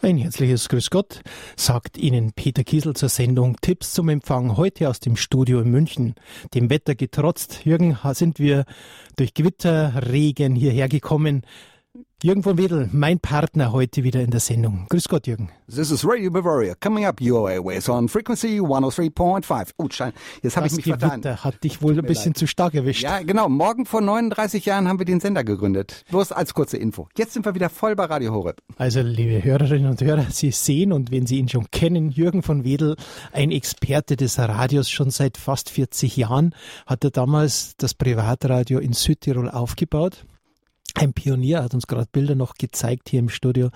Ein herzliches Grüß Gott sagt Ihnen Peter Kiesel zur Sendung Tipps zum Empfang heute aus dem Studio in München. Dem Wetter getrotzt, Jürgen, sind wir durch Gewitter, Regen hierher gekommen. Jürgen von Wedel, mein Partner heute wieder in der Sendung. Grüß Gott, Jürgen. This is Radio Bavaria, coming up your airways on frequency 103.5. Oh, Schein, jetzt habe ich mich Gewitter vertan. hat dich wohl ein bisschen leid. zu stark erwischt. Ja, genau. Morgen vor 39 Jahren haben wir den Sender gegründet. Bloß als kurze Info. Jetzt sind wir wieder voll bei Radio Horeb. Also, liebe Hörerinnen und Hörer, Sie sehen und wenn Sie ihn schon kennen, Jürgen von Wedel, ein Experte des Radios schon seit fast 40 Jahren, hat er damals das Privatradio in Südtirol aufgebaut ein Pionier hat uns gerade Bilder noch gezeigt hier im Studio,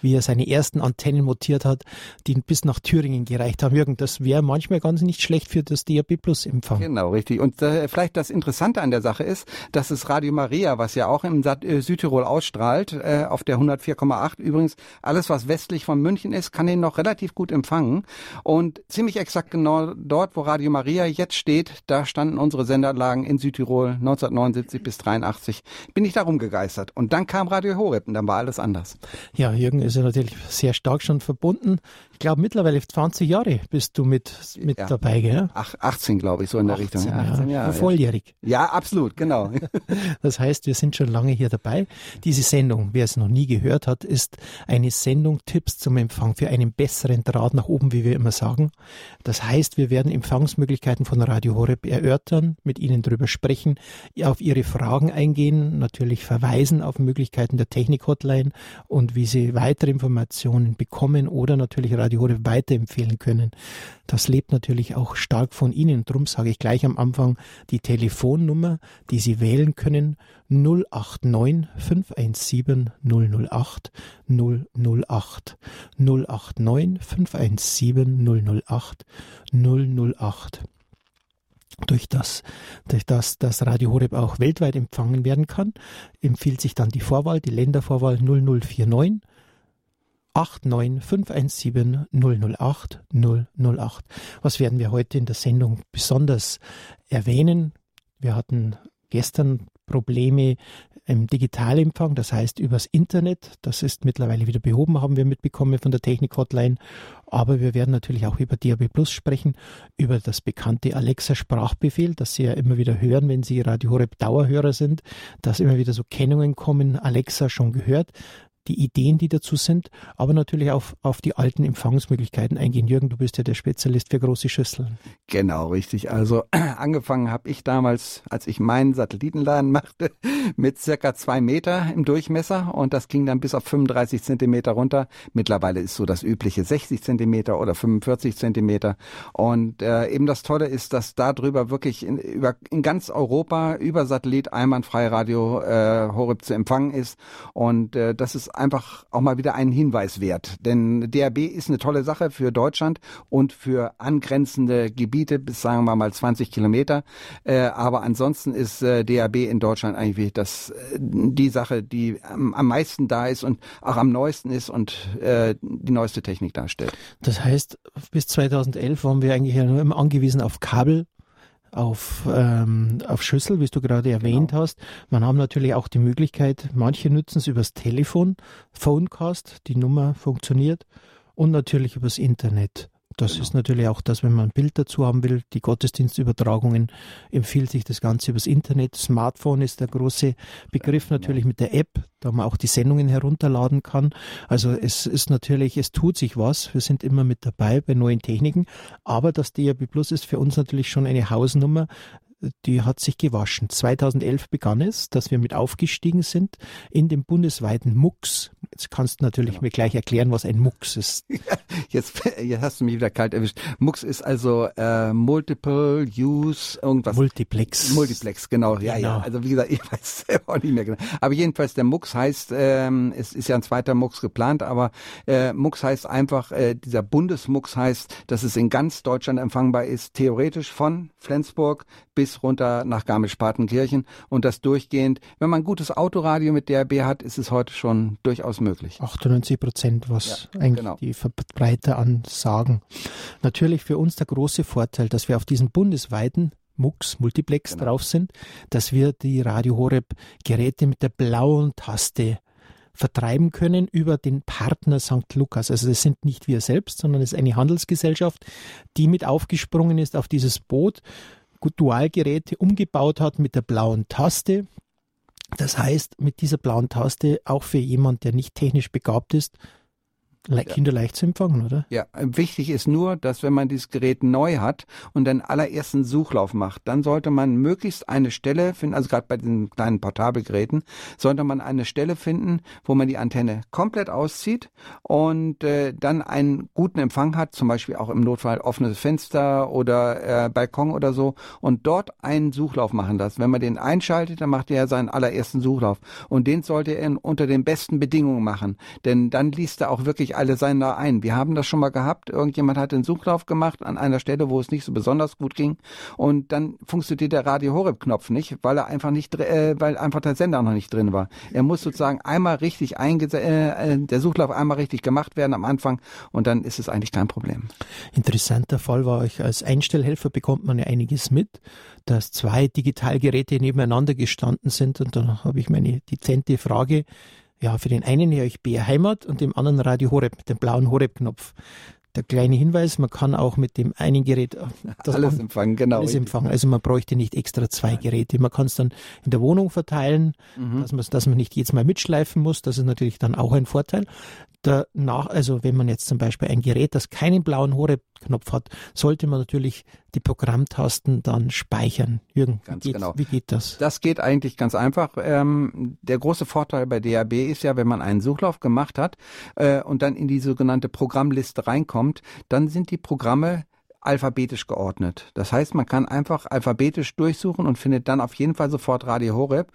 wie er seine ersten Antennen montiert hat, die bis nach Thüringen gereicht haben. Jürgen, das wäre manchmal ganz nicht schlecht für das DAB Plus Empfang. Genau, richtig. Und äh, vielleicht das Interessante an der Sache ist, dass es Radio Maria, was ja auch im äh, Südtirol ausstrahlt, äh, auf der 104,8 übrigens, alles was westlich von München ist, kann ihn noch relativ gut empfangen. Und ziemlich exakt genau dort, wo Radio Maria jetzt steht, da standen unsere Sendeanlagen in Südtirol 1979 bis 83. Bin ich darum gegangen begeistert. Und dann kam Radio Horeb und dann war alles anders. Ja, Jürgen ist ja natürlich sehr stark schon verbunden. Ich glaube, mittlerweile 20 Jahre bist du mit, mit ja. dabei, gell? Ach, 18, glaube ich, so in der 18, Richtung. 18 ja. Jahre. Volljährig. Ja, absolut, genau. das heißt, wir sind schon lange hier dabei. Diese Sendung, wer es noch nie gehört hat, ist eine Sendung Tipps zum Empfang für einen besseren Draht nach oben, wie wir immer sagen. Das heißt, wir werden Empfangsmöglichkeiten von Radio Horeb erörtern, mit Ihnen darüber sprechen, auf Ihre Fragen eingehen, natürlich verweisen auf Möglichkeiten der Technik-Hotline und wie Sie weitere Informationen bekommen oder natürlich Radio Radio Horeb weiterempfehlen können. Das lebt natürlich auch stark von Ihnen. Darum sage ich gleich am Anfang die Telefonnummer, die Sie wählen können 089 517 008 008 089 517 008 008 durch das, durch das das Radio Horeb auch weltweit empfangen werden kann, empfiehlt sich dann die Vorwahl, die Ländervorwahl 0049 89517 008 008. Was werden wir heute in der Sendung besonders erwähnen? Wir hatten gestern Probleme im Digitalempfang, das heißt übers Internet. Das ist mittlerweile wieder behoben, haben wir mitbekommen von der Technik-Hotline. Aber wir werden natürlich auch über DAB Plus sprechen, über das bekannte Alexa-Sprachbefehl, das Sie ja immer wieder hören, wenn Sie Radio Horeb Dauerhörer sind, dass immer wieder so Kennungen kommen, Alexa schon gehört die Ideen, die dazu sind, aber natürlich auch auf die alten Empfangsmöglichkeiten eingehen. Jürgen, du bist ja der Spezialist für große Schüsseln. Genau, richtig. Also angefangen habe ich damals, als ich meinen Satellitenladen machte, mit circa zwei Meter im Durchmesser und das ging dann bis auf 35 Zentimeter runter. Mittlerweile ist so das übliche 60 Zentimeter oder 45 Zentimeter. Und äh, eben das Tolle ist, dass darüber wirklich in, über, in ganz Europa über Satellit einwandfrei Radio äh, Horeb zu empfangen ist. Und äh, das ist einfach auch mal wieder einen Hinweis wert. Denn DRB ist eine tolle Sache für Deutschland und für angrenzende Gebiete bis sagen wir mal 20 Kilometer. Äh, aber ansonsten ist äh, DRB in Deutschland eigentlich das, äh, die Sache, die am, am, meisten da ist und auch am neuesten ist und äh, die neueste Technik darstellt. Das heißt, bis 2011 waren wir eigentlich ja nur immer angewiesen auf Kabel auf, ähm, auf Schüssel, wie du gerade erwähnt genau. hast. Man haben natürlich auch die Möglichkeit, manche nutzen es übers Telefon, Phonecast, die Nummer funktioniert und natürlich übers Internet. Das genau. ist natürlich auch das, wenn man ein Bild dazu haben will. Die Gottesdienstübertragungen empfiehlt sich das Ganze übers Internet. Smartphone ist der große Begriff natürlich mit der App, da man auch die Sendungen herunterladen kann. Also es ist natürlich, es tut sich was. Wir sind immer mit dabei bei neuen Techniken. Aber das DAB Plus ist für uns natürlich schon eine Hausnummer die hat sich gewaschen. 2011 begann es, dass wir mit aufgestiegen sind in den bundesweiten MUX. Jetzt kannst du natürlich genau. mir gleich erklären, was ein MUX ist. jetzt, jetzt hast du mich wieder kalt erwischt. MUX ist also äh, Multiple Use irgendwas. Multiplex. Multiplex, genau. Ja, genau. ja. Also wie gesagt, ich weiß auch nicht mehr genau. Aber jedenfalls der MUX heißt, ähm, es ist ja ein zweiter MUX geplant, aber äh, MUX heißt einfach, äh, dieser Bundesmux heißt, dass es in ganz Deutschland empfangbar ist, theoretisch von Flensburg bis runter nach Garmisch-Partenkirchen und das durchgehend. Wenn man ein gutes Autoradio mit DRB hat, ist es heute schon durchaus möglich. 98 Prozent, was ja, eigentlich genau. die Verbreiter ansagen. Natürlich für uns der große Vorteil, dass wir auf diesen bundesweiten MUX, Multiplex genau. drauf sind, dass wir die Radio Horeb Geräte mit der blauen Taste vertreiben können über den Partner St. Lukas. Also das sind nicht wir selbst, sondern es ist eine Handelsgesellschaft, die mit aufgesprungen ist auf dieses Boot, Dualgeräte umgebaut hat mit der blauen Taste. Das heißt, mit dieser blauen Taste auch für jemand, der nicht technisch begabt ist, Kinder leicht zu empfangen, oder? Ja, wichtig ist nur, dass wenn man dieses Gerät neu hat und den allerersten Suchlauf macht, dann sollte man möglichst eine Stelle finden, also gerade bei diesen kleinen Portabelgeräten, sollte man eine Stelle finden, wo man die Antenne komplett auszieht und äh, dann einen guten Empfang hat, zum Beispiel auch im Notfall offenes Fenster oder äh, Balkon oder so und dort einen Suchlauf machen lässt. Wenn man den einschaltet, dann macht er seinen allerersten Suchlauf und den sollte er unter den besten Bedingungen machen, denn dann liest er auch wirklich alle seien da ein. Wir haben das schon mal gehabt. Irgendjemand hat den Suchlauf gemacht an einer Stelle, wo es nicht so besonders gut ging. Und dann funktioniert der Radio Horeb Knopf nicht, weil er einfach nicht, äh, weil einfach der Sender noch nicht drin war. Er muss sozusagen einmal richtig eingesetzt, äh, äh, der Suchlauf einmal richtig gemacht werden am Anfang und dann ist es eigentlich kein Problem. Interessanter Fall war euch als Einstellhelfer bekommt man ja einiges mit, dass zwei Digitalgeräte nebeneinander gestanden sind und dann habe ich meine dezente Frage ja, für den einen höre ich BR Heimat und dem anderen Radio Horeb mit dem blauen Horeb-Knopf. Der kleine Hinweis, man kann auch mit dem einen Gerät äh, alles empfangen, genau. Alles empfangen. Also man bräuchte nicht extra zwei. Geräte. Man kann es dann in der Wohnung verteilen, mhm. dass, man, dass man nicht jedes Mal mitschleifen muss. Das ist natürlich dann auch ein Vorteil danach, also wenn man jetzt zum Beispiel ein Gerät, das keinen blauen Horeb-Knopf hat, sollte man natürlich die Programmtasten dann speichern. Jürgen, ganz wie, geht, genau. wie geht das? Das geht eigentlich ganz einfach. Ähm, der große Vorteil bei DAB ist ja, wenn man einen Suchlauf gemacht hat äh, und dann in die sogenannte Programmliste reinkommt, dann sind die Programme alphabetisch geordnet. Das heißt, man kann einfach alphabetisch durchsuchen und findet dann auf jeden Fall sofort Radio Horeb.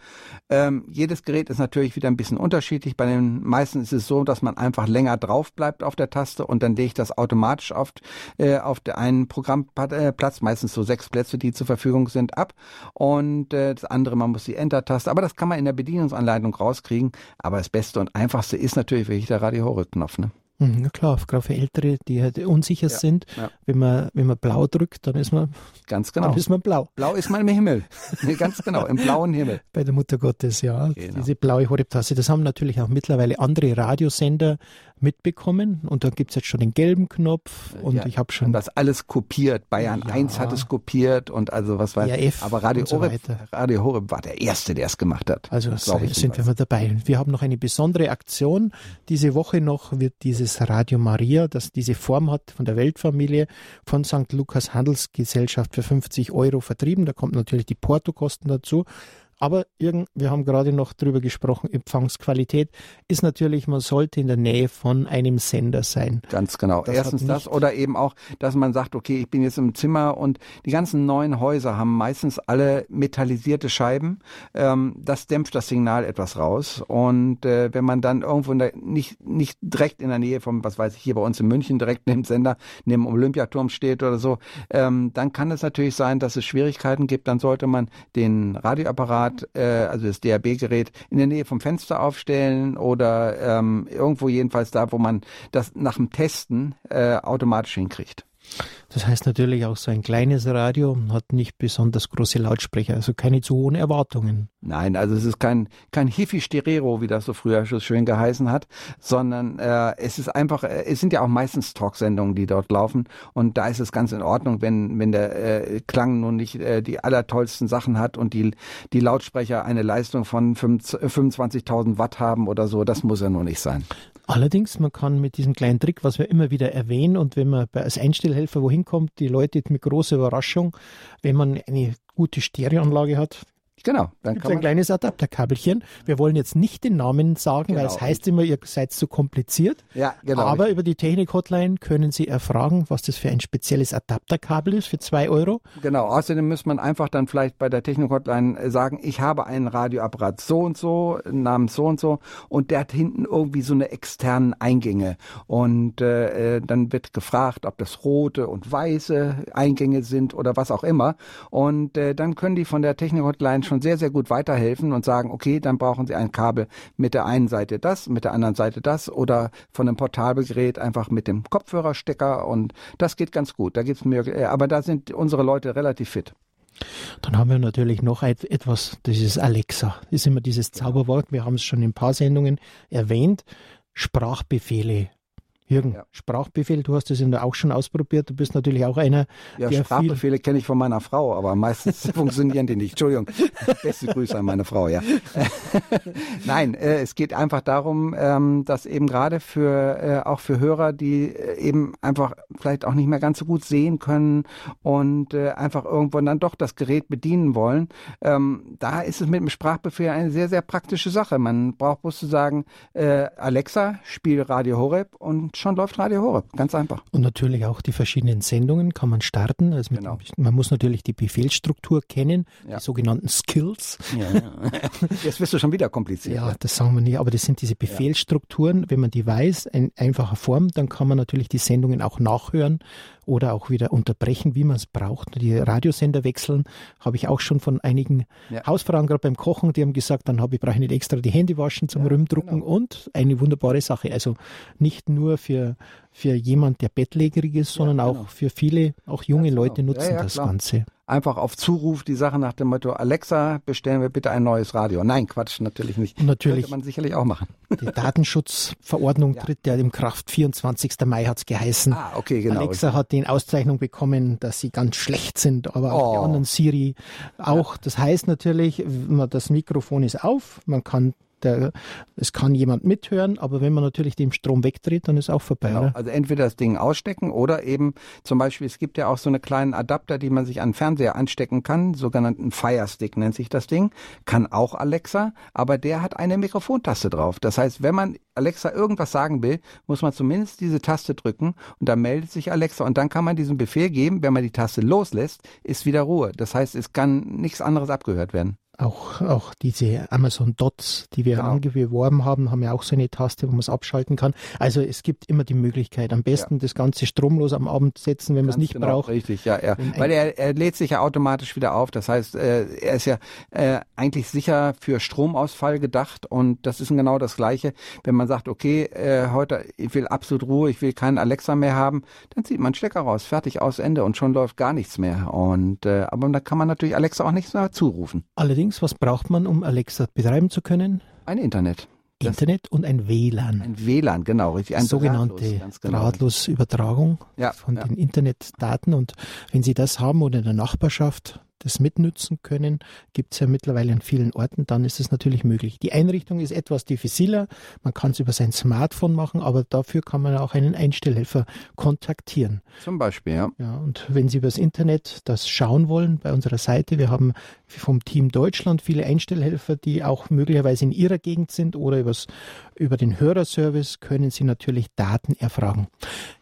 Ähm, jedes Gerät ist natürlich wieder ein bisschen unterschiedlich. Bei den meisten ist es so, dass man einfach länger drauf bleibt auf der Taste und dann legt das automatisch auf, äh, auf der einen Programmplatz, meistens so sechs Plätze, die zur Verfügung sind, ab. Und äh, das andere, man muss die Enter-Taste, aber das kann man in der Bedienungsanleitung rauskriegen. Aber das Beste und einfachste ist natürlich wirklich der Radio Horeb-Knopf. Ne? Mhm, klar, gerade für Ältere, die halt unsicher ja, sind, ja. wenn man wenn man blau drückt, dann ist man ganz genau. Dann ist man blau. Blau ist man im Himmel. ganz genau, im blauen Himmel. Bei der Mutter Gottes, ja. Genau. Diese blaue Horeb-Tasse. Das haben natürlich auch mittlerweile andere Radiosender mitbekommen und da gibt es jetzt schon den gelben Knopf und ja, ich habe schon. Das alles kopiert. Bayern ja. 1 hat es kopiert und also was weiß ich. Aber Radio, so Horeb, Radio Horeb war der Erste, der es gemacht hat. Also das sind wir mal dabei. Wir haben noch eine besondere Aktion. Diese Woche noch wird dieses Radio Maria, das diese Form hat von der Weltfamilie von St. Lukas Handelsgesellschaft für 50 Euro vertrieben. Da kommt natürlich die Portokosten dazu. Aber irgend, wir haben gerade noch drüber gesprochen, Empfangsqualität ist natürlich, man sollte in der Nähe von einem Sender sein. Ganz genau. Das Erstens das oder eben auch, dass man sagt, okay, ich bin jetzt im Zimmer und die ganzen neuen Häuser haben meistens alle metallisierte Scheiben. Ähm, das dämpft das Signal etwas raus. Und äh, wenn man dann irgendwo der, nicht, nicht direkt in der Nähe vom, was weiß ich, hier bei uns in München direkt neben dem Sender, neben dem Olympiaturm steht oder so, ähm, dann kann es natürlich sein, dass es Schwierigkeiten gibt. Dann sollte man den Radioapparat Apparat, äh, also das DAB-Gerät, in der Nähe vom Fenster aufstellen oder ähm, irgendwo jedenfalls da, wo man das nach dem Testen äh, automatisch hinkriegt. Das heißt natürlich auch so ein kleines Radio hat nicht besonders große Lautsprecher, also keine zu hohen Erwartungen. Nein, also es ist kein kein Hifi Stereo, wie das so früher so schön geheißen hat, sondern äh, es ist einfach, äh, es sind ja auch meistens Talksendungen, die dort laufen und da ist es ganz in Ordnung, wenn wenn der äh, Klang nun nicht äh, die allertollsten Sachen hat und die die Lautsprecher eine Leistung von 25.000 Watt haben oder so, das muss ja nur nicht sein. Allerdings, man kann mit diesem kleinen Trick, was wir immer wieder erwähnen und wenn man als Einstellhelfer wohin kommt, die Leute mit großer Überraschung, wenn man eine gute Stereoanlage hat, Genau. Dann gibt ein kleines Adapterkabelchen. Wir wollen jetzt nicht den Namen sagen, genau. weil es heißt immer, ihr seid zu kompliziert. Ja, genau. Aber über die Technik-Hotline können Sie erfragen, was das für ein spezielles Adapterkabel ist für zwei Euro. Genau. Außerdem muss man einfach dann vielleicht bei der Technik-Hotline sagen, ich habe einen Radioapparat so und so, namens so und so, und der hat hinten irgendwie so eine externen Eingänge. Und äh, äh, dann wird gefragt, ob das rote und weiße Eingänge sind oder was auch immer. Und äh, dann können die von der Technik-Hotline schon schon sehr, sehr gut weiterhelfen und sagen, okay, dann brauchen Sie ein Kabel mit der einen Seite das, mit der anderen Seite das oder von einem Portabelgerät einfach mit dem Kopfhörerstecker und das geht ganz gut. Da gibt's mir, äh, aber da sind unsere Leute relativ fit. Dann haben wir natürlich noch etwas, das ist Alexa. Das ist immer dieses Zauberwort. Wir haben es schon in ein paar Sendungen erwähnt. Sprachbefehle Jürgen, ja. Sprachbefehl, du hast das ja auch schon ausprobiert. Du bist natürlich auch einer, ja, der Sprachbefehle kenne ich von meiner Frau, aber meistens funktionieren die nicht. Entschuldigung. Beste Grüße an meine Frau, ja. Nein, äh, es geht einfach darum, ähm, dass eben gerade für äh, auch für Hörer, die äh, eben einfach vielleicht auch nicht mehr ganz so gut sehen können und äh, einfach irgendwo dann doch das Gerät bedienen wollen, ähm, da ist es mit dem Sprachbefehl eine sehr, sehr praktische Sache. Man braucht bloß zu sagen, äh, Alexa, spiel Radio Horeb und schon läuft Radio Horeb. Ganz einfach. Und natürlich auch die verschiedenen Sendungen kann man starten. Also genau. man muss natürlich die Befehlsstruktur kennen, ja. die sogenannten Skills. Ja, ja. Jetzt wirst du schon wieder kompliziert. Ja, das sagen wir nicht, aber das sind diese Befehlsstrukturen. Wenn man die weiß, in einfacher Form, dann kann man natürlich die Sendungen auch nachhören oder auch wieder unterbrechen, wie man es braucht. Die Radiosender wechseln, habe ich auch schon von einigen. Hausfrauen gerade beim Kochen, die haben gesagt, dann habe ich brauche ich nicht extra die Hände waschen zum ja, Rümmdrucken genau. und eine wunderbare Sache. Also nicht nur für für jemand, der bettlägerig ist, sondern ja, genau. auch für viele, auch junge genau. Leute nutzen das Ganze einfach auf Zuruf die Sache nach dem Motto, Alexa, bestellen wir bitte ein neues Radio. Nein, Quatsch, natürlich nicht. Natürlich. Könnte man sicherlich auch machen. Die Datenschutzverordnung ja. tritt ja im Kraft. 24. Mai hat es geheißen. Ah, okay, genau. Alexa hat die Auszeichnung bekommen, dass sie ganz schlecht sind, aber auch oh. die anderen Siri auch. Ja. Das heißt natürlich, das Mikrofon ist auf, man kann der, es kann jemand mithören, aber wenn man natürlich den Strom wegdreht, dann ist auch vorbei. Genau. Also entweder das Ding ausstecken oder eben zum Beispiel, es gibt ja auch so eine kleinen Adapter, die man sich an den Fernseher anstecken kann, sogenannten Fire Stick nennt sich das Ding, kann auch Alexa, aber der hat eine Mikrofontaste drauf. Das heißt, wenn man Alexa irgendwas sagen will, muss man zumindest diese Taste drücken und dann meldet sich Alexa und dann kann man diesen Befehl geben, wenn man die Taste loslässt, ist wieder Ruhe. Das heißt, es kann nichts anderes abgehört werden. Auch, auch diese Amazon Dots, die wir genau. angeworben haben, haben ja auch so eine Taste, wo man es abschalten kann. Also es gibt immer die Möglichkeit, am besten ja. das Ganze stromlos am Abend setzen, wenn man es nicht genau, braucht. Richtig, ja, ja. Weil er, er lädt sich ja automatisch wieder auf. Das heißt, äh, er ist ja äh, eigentlich sicher für Stromausfall gedacht und das ist genau das Gleiche. Wenn man sagt, okay, äh, heute ich will absolut Ruhe, ich will keinen Alexa mehr haben, dann zieht man Stecker raus, fertig aus Ende und schon läuft gar nichts mehr. Und äh, aber da kann man natürlich Alexa auch nichts mehr zurufen. Allerdings Allerdings, was braucht man, um Alexa betreiben zu können? Ein Internet. Internet und ein WLAN. Ein WLAN, genau, richtig. Ein sogenannte drahtlos, genau. Übertragung ja, von ja. den Internetdaten. Und wenn Sie das haben oder in der Nachbarschaft, das mitnützen können, gibt es ja mittlerweile an vielen Orten, dann ist es natürlich möglich. Die Einrichtung ist etwas diffiziler, man kann es über sein Smartphone machen, aber dafür kann man auch einen Einstellhelfer kontaktieren. Zum Beispiel, ja. Ja, und wenn Sie über das Internet das schauen wollen, bei unserer Seite, wir haben vom Team Deutschland viele Einstellhelfer, die auch möglicherweise in Ihrer Gegend sind oder übers, über den Hörerservice können Sie natürlich Daten erfragen.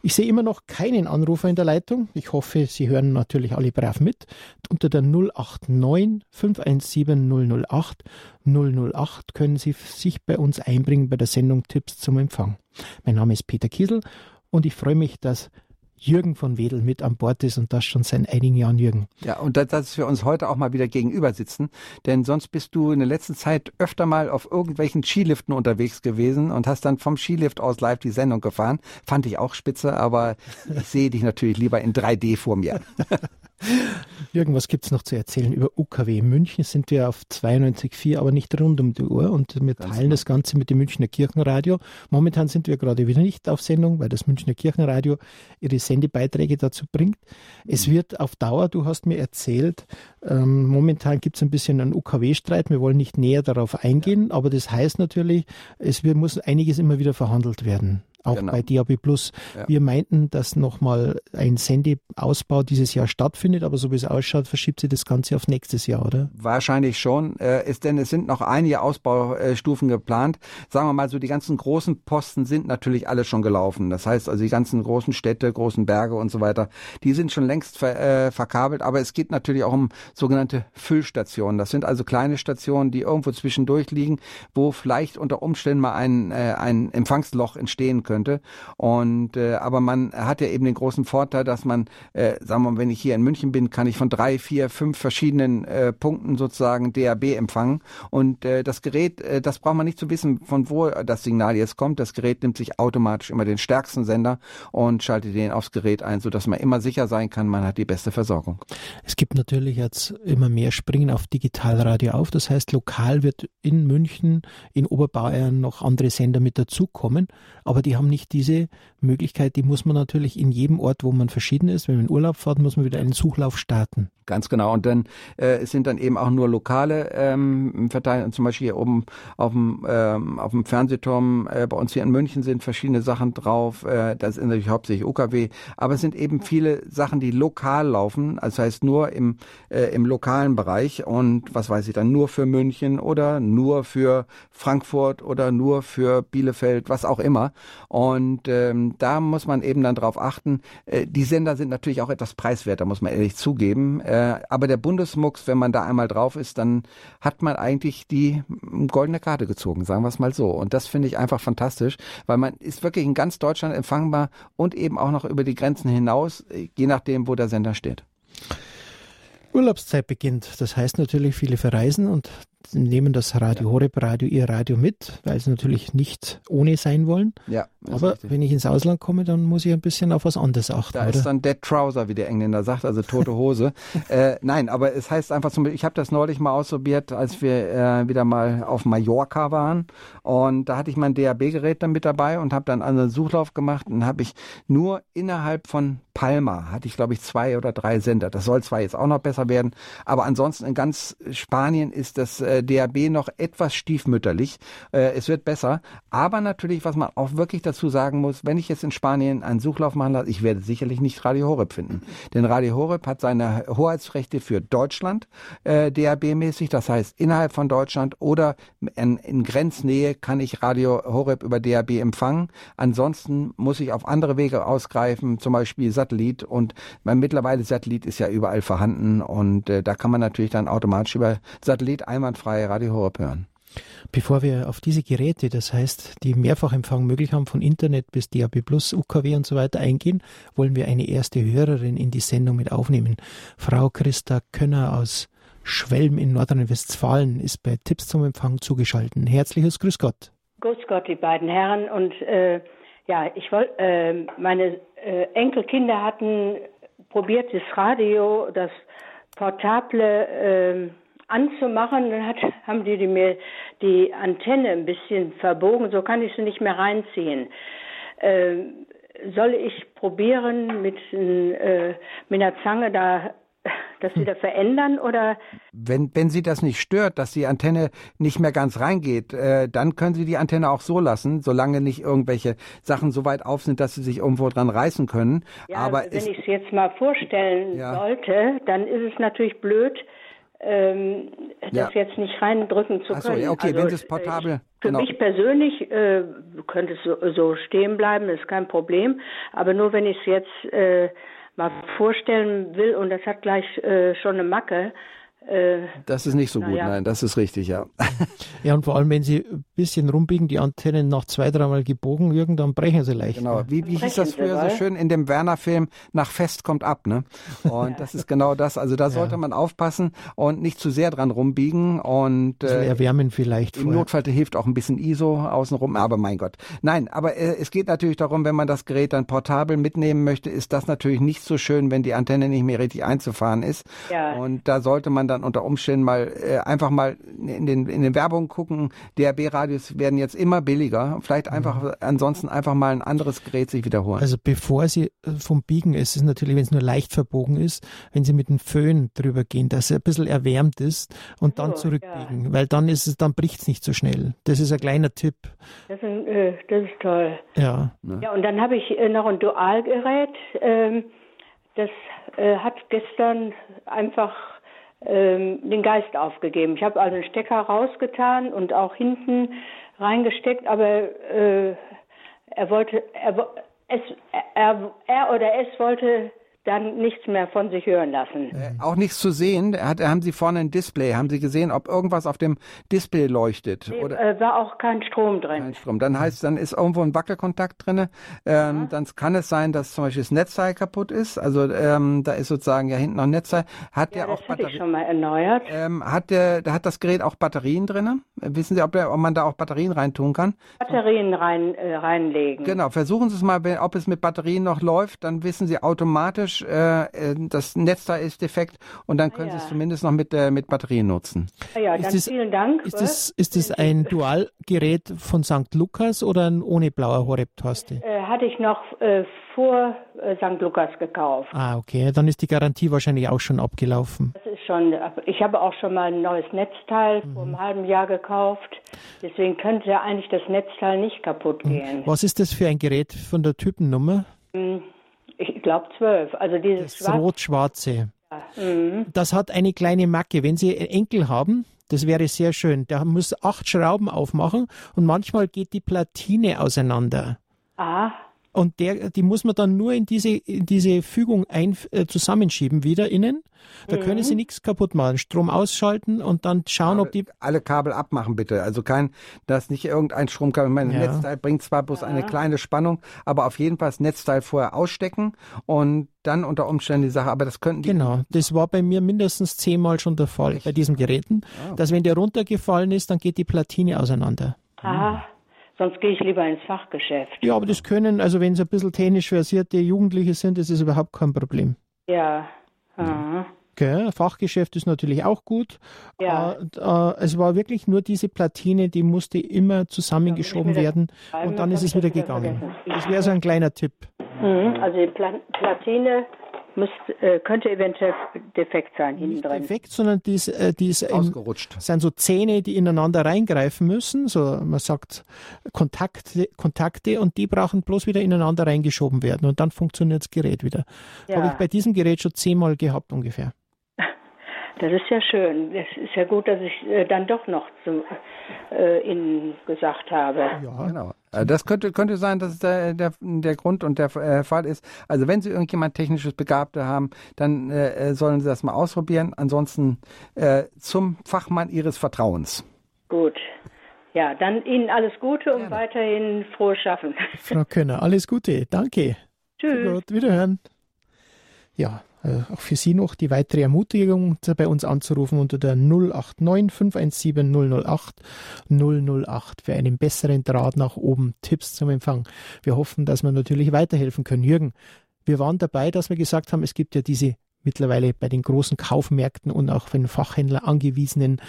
Ich sehe immer noch keinen Anrufer in der Leitung. Ich hoffe, Sie hören natürlich alle brav mit. Unter der 089 517 008 008 können Sie sich bei uns einbringen bei der Sendung Tipps zum Empfang. Mein Name ist Peter Kiesel und ich freue mich, dass Jürgen von Wedel mit an Bord ist und das schon seit einigen Jahren, Jürgen. Ja, und dass, wir uns heute auch mal wieder gegenüber sitzen, denn sonst bist du in der letzten Zeit öfter mal auf irgendwelchen Skiliften unterwegs gewesen und hast dann vom Skilift aus live die Sendung gefahren. Fand ich auch spitze, aber ich sehe dich natürlich lieber in 3D vor mir. Jürgen, was gibt es noch zu erzählen über UKW? In München sind wir auf 92,4, aber nicht rund um die Uhr und wir Ganz teilen genau. das Ganze mit dem Münchner Kirchenradio. Momentan sind wir gerade wieder nicht auf Sendung, weil das Münchner Kirchenradio ihre Sendebeiträge dazu bringt. Es wird auf Dauer, du hast mir erzählt, ähm, momentan gibt es ein bisschen einen UKW-Streit. Wir wollen nicht näher darauf eingehen, aber das heißt natürlich, es wird, muss einiges immer wieder verhandelt werden auch genau. bei DAB Plus. Ja. Wir meinten, dass nochmal ein Sendeausbau dieses Jahr stattfindet, aber so wie es ausschaut, verschiebt sich das Ganze auf nächstes Jahr, oder? Wahrscheinlich schon, äh, ist, denn es sind noch einige Ausbaustufen geplant. Sagen wir mal so, die ganzen großen Posten sind natürlich alle schon gelaufen. Das heißt also die ganzen großen Städte, großen Berge und so weiter, die sind schon längst ver, äh, verkabelt, aber es geht natürlich auch um sogenannte Füllstationen. Das sind also kleine Stationen, die irgendwo zwischendurch liegen, wo vielleicht unter Umständen mal ein, äh, ein Empfangsloch entstehen könnte könnte. Und äh, aber man hat ja eben den großen Vorteil, dass man, äh, sagen wir mal, wenn ich hier in München bin, kann ich von drei, vier, fünf verschiedenen äh, Punkten sozusagen DAB empfangen. Und äh, das Gerät, äh, das braucht man nicht zu wissen, von wo das Signal jetzt kommt. Das Gerät nimmt sich automatisch immer den stärksten Sender und schaltet den aufs Gerät ein, sodass man immer sicher sein kann, man hat die beste Versorgung. Es gibt natürlich jetzt immer mehr Springen auf Digitalradio auf. Das heißt, lokal wird in München, in Oberbayern noch andere Sender mit dazukommen, aber die haben nicht diese Möglichkeit, die muss man natürlich in jedem Ort, wo man verschieden ist, wenn man in Urlaub fährt, muss man wieder einen Suchlauf starten. Ganz genau. Und dann äh, es sind dann eben auch nur lokale ähm, verteilt. Zum Beispiel hier oben auf dem, ähm, auf dem Fernsehturm äh, bei uns hier in München sind verschiedene Sachen drauf. Äh, das ist natürlich hauptsächlich UKW. Aber es sind eben viele Sachen, die lokal laufen. Also das heißt nur im, äh, im lokalen Bereich. Und was weiß ich dann, nur für München oder nur für Frankfurt oder nur für Bielefeld, was auch immer. Und ähm, da muss man eben dann drauf achten. Äh, die Sender sind natürlich auch etwas preiswerter, muss man ehrlich zugeben. Äh, aber der Bundesmux, wenn man da einmal drauf ist, dann hat man eigentlich die goldene Karte gezogen, sagen wir es mal so. Und das finde ich einfach fantastisch, weil man ist wirklich in ganz Deutschland empfangbar und eben auch noch über die Grenzen hinaus, je nachdem, wo der Sender steht. Urlaubszeit beginnt. Das heißt natürlich, viele verreisen und nehmen das Radio Horeb Radio ihr Radio mit, weil sie natürlich nicht ohne sein wollen. Ja. Aber wenn ich ins Ausland komme, dann muss ich ein bisschen auf was anderes achten. Da oder? ist dann Dead Trouser, wie der Engländer sagt, also tote Hose. äh, nein, aber es heißt einfach zum Beispiel, ich habe das neulich mal ausprobiert, als wir äh, wieder mal auf Mallorca waren und da hatte ich mein DAB-Gerät dann mit dabei und habe dann einen Suchlauf gemacht und habe ich nur innerhalb von Palma hatte ich glaube ich zwei oder drei Sender. Das soll zwar jetzt auch noch besser werden, aber ansonsten in ganz Spanien ist das äh, DAB noch etwas stiefmütterlich. Äh, es wird besser, aber natürlich, was man auch wirklich dazu sagen muss, wenn ich jetzt in Spanien einen Suchlauf machen lasse, ich werde sicherlich nicht Radio Horeb finden. Denn Radio Horeb hat seine Hoheitsrechte für Deutschland äh, DAB-mäßig, das heißt innerhalb von Deutschland oder in, in Grenznähe kann ich Radio Horeb über DAB empfangen. Ansonsten muss ich auf andere Wege ausgreifen, zum Beispiel Satellit und mein mittlerweile Satellit ist ja überall vorhanden und äh, da kann man natürlich dann automatisch über Satellit einwandfrei Radio Horeb hören. Bevor wir auf diese Geräte, das heißt, die Mehrfachempfang möglich haben, von Internet bis DAB Plus, UKW und so weiter eingehen, wollen wir eine erste Hörerin in die Sendung mit aufnehmen. Frau Christa Könner aus Schwelm in Nordrhein-Westfalen ist bei Tipps zum Empfang zugeschaltet. Herzliches Grüß Gott. Grüß Gott, die beiden Herren. Und äh, ja, ich wollte, äh, meine äh, Enkelkinder hatten probiert, das Radio, das portable ähm, anzumachen, dann hat, haben die, die mir die Antenne ein bisschen verbogen, so kann ich sie nicht mehr reinziehen. Äh, soll ich probieren, mit, äh, mit einer Zange da das wieder verändern oder? Wenn, wenn Sie das nicht stört, dass die Antenne nicht mehr ganz reingeht, äh, dann können Sie die Antenne auch so lassen, solange nicht irgendwelche Sachen so weit auf sind, dass Sie sich irgendwo dran reißen können. Ja, Aber also wenn ich es jetzt mal vorstellen ja. sollte, dann ist es natürlich blöd, ähm, das ja. jetzt nicht reindrücken zu können. So, ja, okay, also, wenn es portabel. Für genau. mich persönlich äh, könnte es so, so, stehen bleiben, ist kein Problem. Aber nur wenn ich es jetzt äh, mal vorstellen will und das hat gleich äh, schon eine Macke, das ist nicht so gut, ja. nein, das ist richtig, ja. Ja, und vor allem, wenn Sie ein bisschen rumbiegen, die Antennen noch zwei, dreimal gebogen wirken, dann brechen sie leicht. Genau, wie, wie hieß das früher so schön in dem Werner-Film, nach Fest kommt ab, ne? Und das ist genau das, also da sollte ja. man aufpassen und nicht zu sehr dran rumbiegen und äh, erwärmen vielleicht. Im vorher. Notfall hilft auch ein bisschen ISO außenrum, aber mein Gott. Nein, aber äh, es geht natürlich darum, wenn man das Gerät dann portabel mitnehmen möchte, ist das natürlich nicht so schön, wenn die Antenne nicht mehr richtig einzufahren ist. Ja. Und da sollte man dann unter Umständen mal äh, einfach mal in den, in den Werbungen gucken. DRB-Radios werden jetzt immer billiger. Vielleicht mhm. einfach mhm. ansonsten einfach mal ein anderes Gerät sich wiederholen. Also bevor Sie äh, vom Biegen, es ist natürlich, wenn es nur leicht verbogen ist, wenn Sie mit dem Föhn drüber gehen, dass er ein bisschen erwärmt ist und dann oh, zurückbiegen, ja. weil dann ist es, dann bricht es nicht so schnell. Das ist ein kleiner Tipp. Das ist, äh, das ist toll. Ja. Ja, und dann habe ich äh, noch ein Dualgerät. Ähm, das äh, hat gestern einfach ähm, den Geist aufgegeben. Ich habe also einen Stecker rausgetan und auch hinten reingesteckt, aber äh, er wollte, er, es, er, er oder es wollte dann nichts mehr von sich hören lassen. Äh, auch nichts zu sehen. Hat, haben Sie vorne ein Display? Haben Sie gesehen, ob irgendwas auf dem Display leuchtet? Nee, oder? Äh, war auch kein Strom drin. Kein Strom. Dann heißt, dann ist irgendwo ein Wackelkontakt drin. Ähm, ja. Dann kann es sein, dass zum Beispiel das Netzteil kaputt ist. Also ähm, da ist sozusagen ja hinten noch ein Netzteil. Hat ja, der auch Batterien? schon mal erneuert. Ähm, hat der, hat das Gerät auch Batterien drin? Wissen Sie, ob, der, ob man da auch Batterien reintun kann? Batterien rein, äh, reinlegen. Genau. Versuchen Sie es mal, ob es mit Batterien noch läuft. Dann wissen Sie automatisch technisch, äh, äh, das Netzteil ist defekt und dann können ah, ja. Sie es zumindest noch mit, äh, mit Batterien nutzen. Ah, ja, dann das, vielen Dank. Ist das, ist das ein Dualgerät von St. Lukas oder ein ohne blauer Horeb-Taste? Äh, hatte ich noch äh, vor äh, St. Lukas gekauft. Ah, okay. Dann ist die Garantie wahrscheinlich auch schon abgelaufen. Das ist schon, ich habe auch schon mal ein neues Netzteil mhm. vor einem halben Jahr gekauft. Deswegen könnte eigentlich das Netzteil nicht kaputt mhm. gehen. Was ist das für ein Gerät von der Typennummer? Mhm. Ich glaube zwölf. Also dieses das rot-schwarze. Ja. Mhm. Das hat eine kleine Macke. Wenn Sie Enkel haben, das wäre sehr schön. Der muss acht Schrauben aufmachen und manchmal geht die Platine auseinander. Ah. Und der, die muss man dann nur in diese, in diese Fügung ein, äh, zusammenschieben wieder innen. Da mhm. können Sie nichts kaputt machen. Strom ausschalten und dann schauen, alle, ob die. Alle Kabel abmachen bitte. Also kein, dass nicht irgendein Stromkabel. Mein ja. Netzteil bringt zwar bloß ja. eine kleine Spannung, aber auf jeden Fall das Netzteil vorher ausstecken und dann unter Umständen die Sache. Aber das könnten die. Genau. Das war bei mir mindestens zehnmal schon der Fall Echt? bei diesen Geräten. Oh. Dass wenn der runtergefallen ist, dann geht die Platine auseinander. Aha. Sonst gehe ich lieber ins Fachgeschäft. Ja, aber das können, also wenn es ein bisschen technisch versierte Jugendliche sind, ist es überhaupt kein Problem. Ja. Aha. Okay, Fachgeschäft ist natürlich auch gut. Ja. Äh, äh, es war wirklich nur diese Platine, die musste immer zusammengeschoben ja, werden und dann ist es wieder gegangen. Das wäre so ein kleiner Tipp. Mhm, also die Pla Platine muss, äh, könnte eventuell defekt sein hinten drin. defekt, sondern die ist, äh, die ist ausgerutscht. Im, sind so Zähne, die ineinander reingreifen müssen. So, man sagt Kontakte, Kontakte und die brauchen bloß wieder ineinander reingeschoben werden und dann funktioniert das Gerät wieder. Ja. Habe ich bei diesem Gerät schon zehnmal gehabt ungefähr. Das ist ja schön. Es ist ja gut, dass ich äh, dann doch noch zu äh, Ihnen gesagt habe. Ja, genau. Äh, das könnte, könnte sein, dass es der, der, der Grund und der äh, Fall ist. Also wenn Sie irgendjemand technisches Begabte haben, dann äh, sollen Sie das mal ausprobieren. Ansonsten äh, zum Fachmann Ihres Vertrauens. Gut. Ja, dann Ihnen alles Gute und Gerne. weiterhin frohes Schaffen. Frau Könner, alles Gute. Danke. Tschüss. Gut, wiederhören. Ja, äh, auch für Sie noch die weitere Ermutigung, bei uns anzurufen unter der 089 517 008 008 für einen besseren Draht nach oben, Tipps zum Empfang. Wir hoffen, dass wir natürlich weiterhelfen können. Jürgen, wir waren dabei, dass wir gesagt haben, es gibt ja diese mittlerweile bei den großen Kaufmärkten und auch von Fachhändlern angewiesenen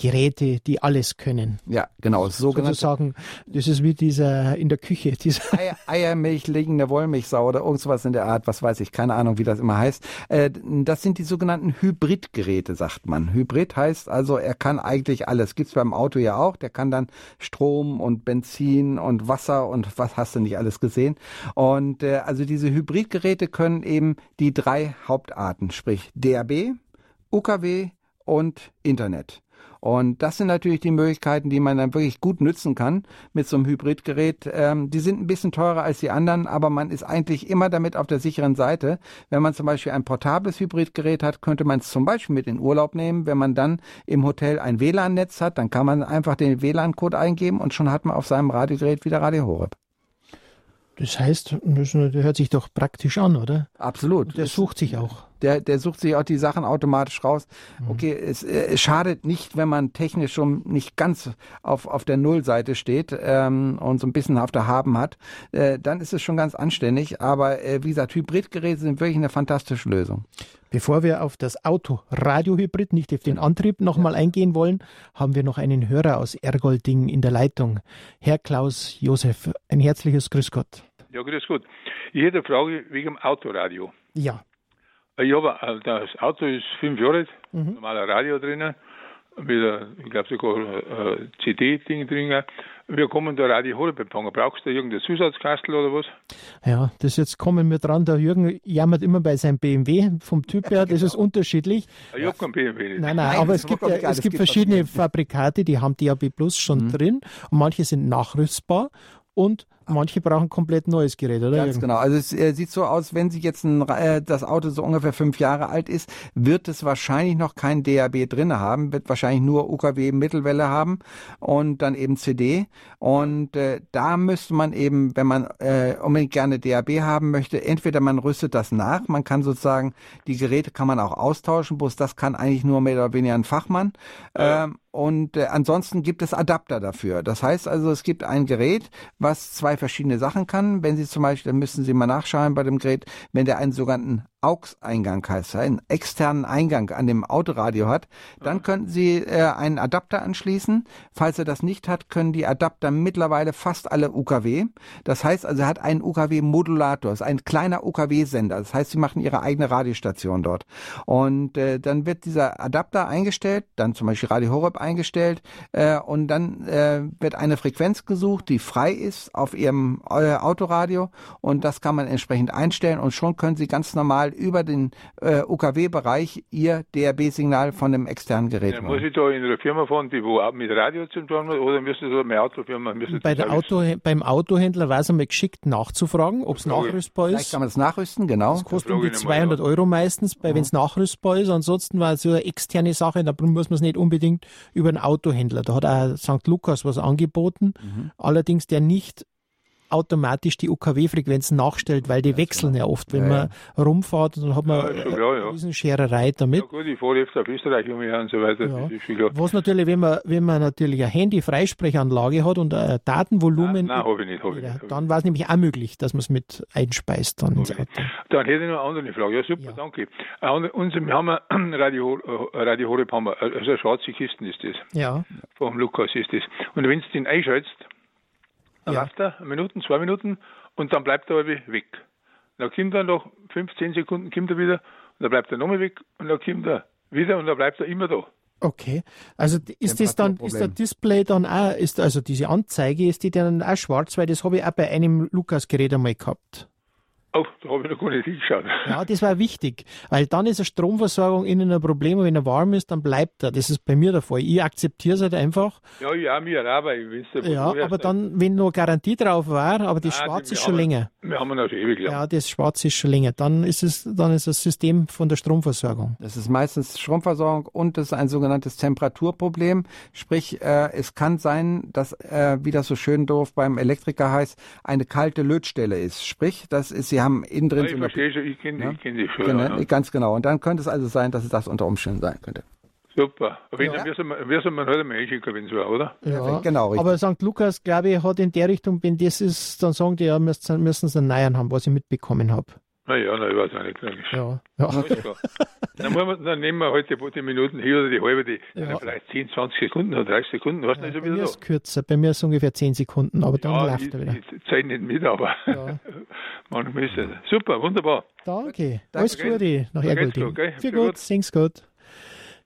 Geräte, die alles können. Ja, genau. Sozusagen, das ist wie dieser in der Küche. Dieser Eier, Eiermilch liegende Wollmilchsau oder irgendwas in der Art, was weiß ich, keine Ahnung, wie das immer heißt. Äh, das sind die sogenannten Hybridgeräte, sagt man. Hybrid heißt also, er kann eigentlich alles. Gibt's beim Auto ja auch. Der kann dann Strom und Benzin und Wasser und was hast du nicht alles gesehen. Und äh, also diese Hybridgeräte können eben die drei Hauptarten, sprich DAB, UKW und Internet. Und das sind natürlich die Möglichkeiten, die man dann wirklich gut nützen kann mit so einem Hybridgerät. Ähm, die sind ein bisschen teurer als die anderen, aber man ist eigentlich immer damit auf der sicheren Seite. Wenn man zum Beispiel ein portables Hybridgerät hat, könnte man es zum Beispiel mit in Urlaub nehmen. Wenn man dann im Hotel ein WLAN-Netz hat, dann kann man einfach den WLAN-Code eingeben und schon hat man auf seinem Radiogerät wieder Radio Horeb. Das heißt, das hört sich doch praktisch an, oder? Absolut. Der sucht sich auch. Der, der sucht sich auch die Sachen automatisch raus. Mhm. Okay, es, es schadet nicht, wenn man technisch schon nicht ganz auf, auf der Nullseite steht ähm, und so ein bisschen auf der Haben hat. Äh, dann ist es schon ganz anständig. Aber äh, wie gesagt, Hybridgeräte sind wirklich eine fantastische Lösung. Bevor wir auf das Auto Radiohybrid, nicht auf den Antrieb, nochmal ja. eingehen wollen, haben wir noch einen Hörer aus Ergolding in der Leitung. Herr Klaus Josef, ein herzliches Grüß Gott. Ja, grüß Gott. Ich hätte eine Frage wegen dem Autoradio. Ja. Ich habe, äh, das Auto ist fünf Jahre alt, mhm. normaler Radio drinnen, mit, ich glaube sogar ein äh, CD-Ding drin. Wir kommen da Radio Horeb empfangen. Brauchst du irgendeinen Zusatzkastel oder was? Ja, das jetzt kommen wir dran. Der Jürgen jammert immer bei seinem BMW vom Typ her. Das genau. ist unterschiedlich. Ich habe keinen BMW. Nicht. Nein, nein, nein aber es gibt, ja, es gibt verschiedene Fabrikate, die haben DAB Plus schon mhm. drin und manche sind nachrüstbar und manche brauchen komplett neues Gerät, oder? Ganz genau. Also es äh, sieht so aus, wenn Sie jetzt ein, äh, das Auto so ungefähr fünf Jahre alt ist, wird es wahrscheinlich noch kein DAB drinne haben, wird wahrscheinlich nur UKW Mittelwelle haben und dann eben CD. Und äh, da müsste man eben, wenn man äh, unbedingt gerne DAB haben möchte, entweder man rüstet das nach, man kann sozusagen die Geräte kann man auch austauschen, bloß das kann eigentlich nur mehr oder weniger ein Fachmann. Ja. Ähm, und äh, ansonsten gibt es Adapter dafür. Das heißt also, es gibt ein Gerät, was zwei verschiedene Sachen kann. Wenn Sie zum Beispiel, dann müssen Sie mal nachschauen bei dem Gerät, wenn der einen sogenannten AUX-Eingang heißt, einen externen Eingang an dem Autoradio hat, dann könnten Sie äh, einen Adapter anschließen. Falls er das nicht hat, können die Adapter mittlerweile fast alle UKW. Das heißt also, er hat einen UKW-Modulator, ist ein kleiner UKW-Sender. Das heißt, Sie machen Ihre eigene Radiostation dort. Und äh, dann wird dieser Adapter eingestellt, dann zum Beispiel Radio Horeb eingestellt äh, und dann äh, wird eine Frequenz gesucht, die frei ist auf Ihrem äh, Autoradio und das kann man entsprechend einstellen und schon können Sie ganz normal über den äh, UKW-Bereich Ihr DRB-Signal von dem externen Gerät ja, Muss ich da in einer Firma fahren, die wo mit Radio zu tun hat oder müsste so eine Autofirma? Bei der Auto, beim Autohändler war es einmal geschickt nachzufragen, ob es nachrüstbar ist. Vielleicht kann man es nachrüsten, genau. Das kostet um die 200 Euro meistens, wenn es nachrüstbar ist. Ansonsten war es so eine externe Sache, da muss man es nicht unbedingt über einen Autohändler. Da hat auch St. Lukas was angeboten, mhm. allerdings der nicht automatisch die UKW-Frequenzen nachstellt, weil die wechseln ja oft, wenn ja, man ja. rumfährt, dann hat man ja, ja. eine Schererei damit. Ja gut, ich fahre öfter auf Österreich umher und so weiter. Ja. Was natürlich, wenn man, wenn man natürlich eine Handy-Freisprechanlage hat und ein Datenvolumen. Nein, nein habe ich nicht. Hab ich nicht dann war es nämlich auch möglich, dass man es mit einspeist dann ins Auto. Dann hätte ich noch eine andere Frage. Ja, super, danke. Und wir haben ein Radio, äh, Radio Horeb, haben wir, also eine schwarze Kiste ist das. Ja. Vom Lukas ist das. Und wenn du den einschaltest, dann ja. läuft er, Minuten, zwei Minuten und dann bleibt er aber weg. Dann kommt er noch 15 Sekunden, kommt er wieder und dann bleibt er nochmal weg und dann kommt er wieder und dann bleibt er immer da. Okay, also ist das dann, ist der Display dann auch, ist also diese Anzeige, ist die dann auch schwarz, weil das habe ich auch bei einem Lukas-Gerät einmal gehabt. Oh, da habe ich noch gar nicht hingeschaut. Ja, das war wichtig, weil dann ist eine Stromversorgung innen ein Problem und wenn er warm ist, dann bleibt er. Das ist bei mir der Fall. Ich akzeptiere es halt einfach. Ja, ja, mir auch, weil ich weiß Ja, aber dann, wenn nur Garantie drauf war, aber das Nein, Schwarz ist schon haben, länger. Wir haben noch ewig lang. Ja, das Schwarz ist schon länger. Dann ist es, dann ist das System von der Stromversorgung. Das ist meistens Stromversorgung und das ist ein sogenanntes Temperaturproblem. Sprich, äh, es kann sein, dass, äh, wie das so schön doof beim Elektriker heißt, eine kalte Lötstelle ist. Sprich, das ist, Sie haben innen drin. Ja, ich verstehe schon, ich kenne ja? kenn die schon. Genau, ja. Ganz genau. Und dann könnte es also sein, dass es das unter Umständen sein könnte. Super. Aber ja. wir soll wir man heute mal hinschicken, wenn es war, oder? Ja, genau. Richtig. Aber St. Lukas, glaube ich, hat in der Richtung, wenn das ist, dann sagen die ja, müssen, müssen sie einen neuen haben, was ich mitbekommen habe. Naja, na, ich weiß auch nicht. Ja. ja. dann, wir, dann, nehmen wir heute die Minuten hier oder die halbe, die ja. vielleicht 10, 20 Sekunden oder 30 Sekunden. Was ja, bei mir ist kürzer, bei mir ist es ungefähr 10 Sekunden, aber dann ja, läuft er wieder. Ich zeige nicht mit, aber ja. manchmal ist es. Super, wunderbar. Danke. Alles Gute nach Ergolding. Viel gut, sing's gut.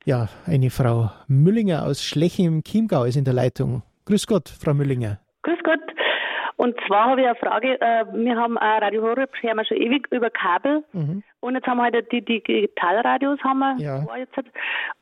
Ja, eine Frau Müllinger aus Schleching im Chiemgau ist in der Leitung. Grüß Gott, Frau Müllinger. Grüß Gott. Und zwar habe ich eine Frage. Äh, wir haben Radio Horeb, hören wir schon ewig über Kabel. Mhm. Und jetzt haben wir halt die Digitalradios haben wir ja.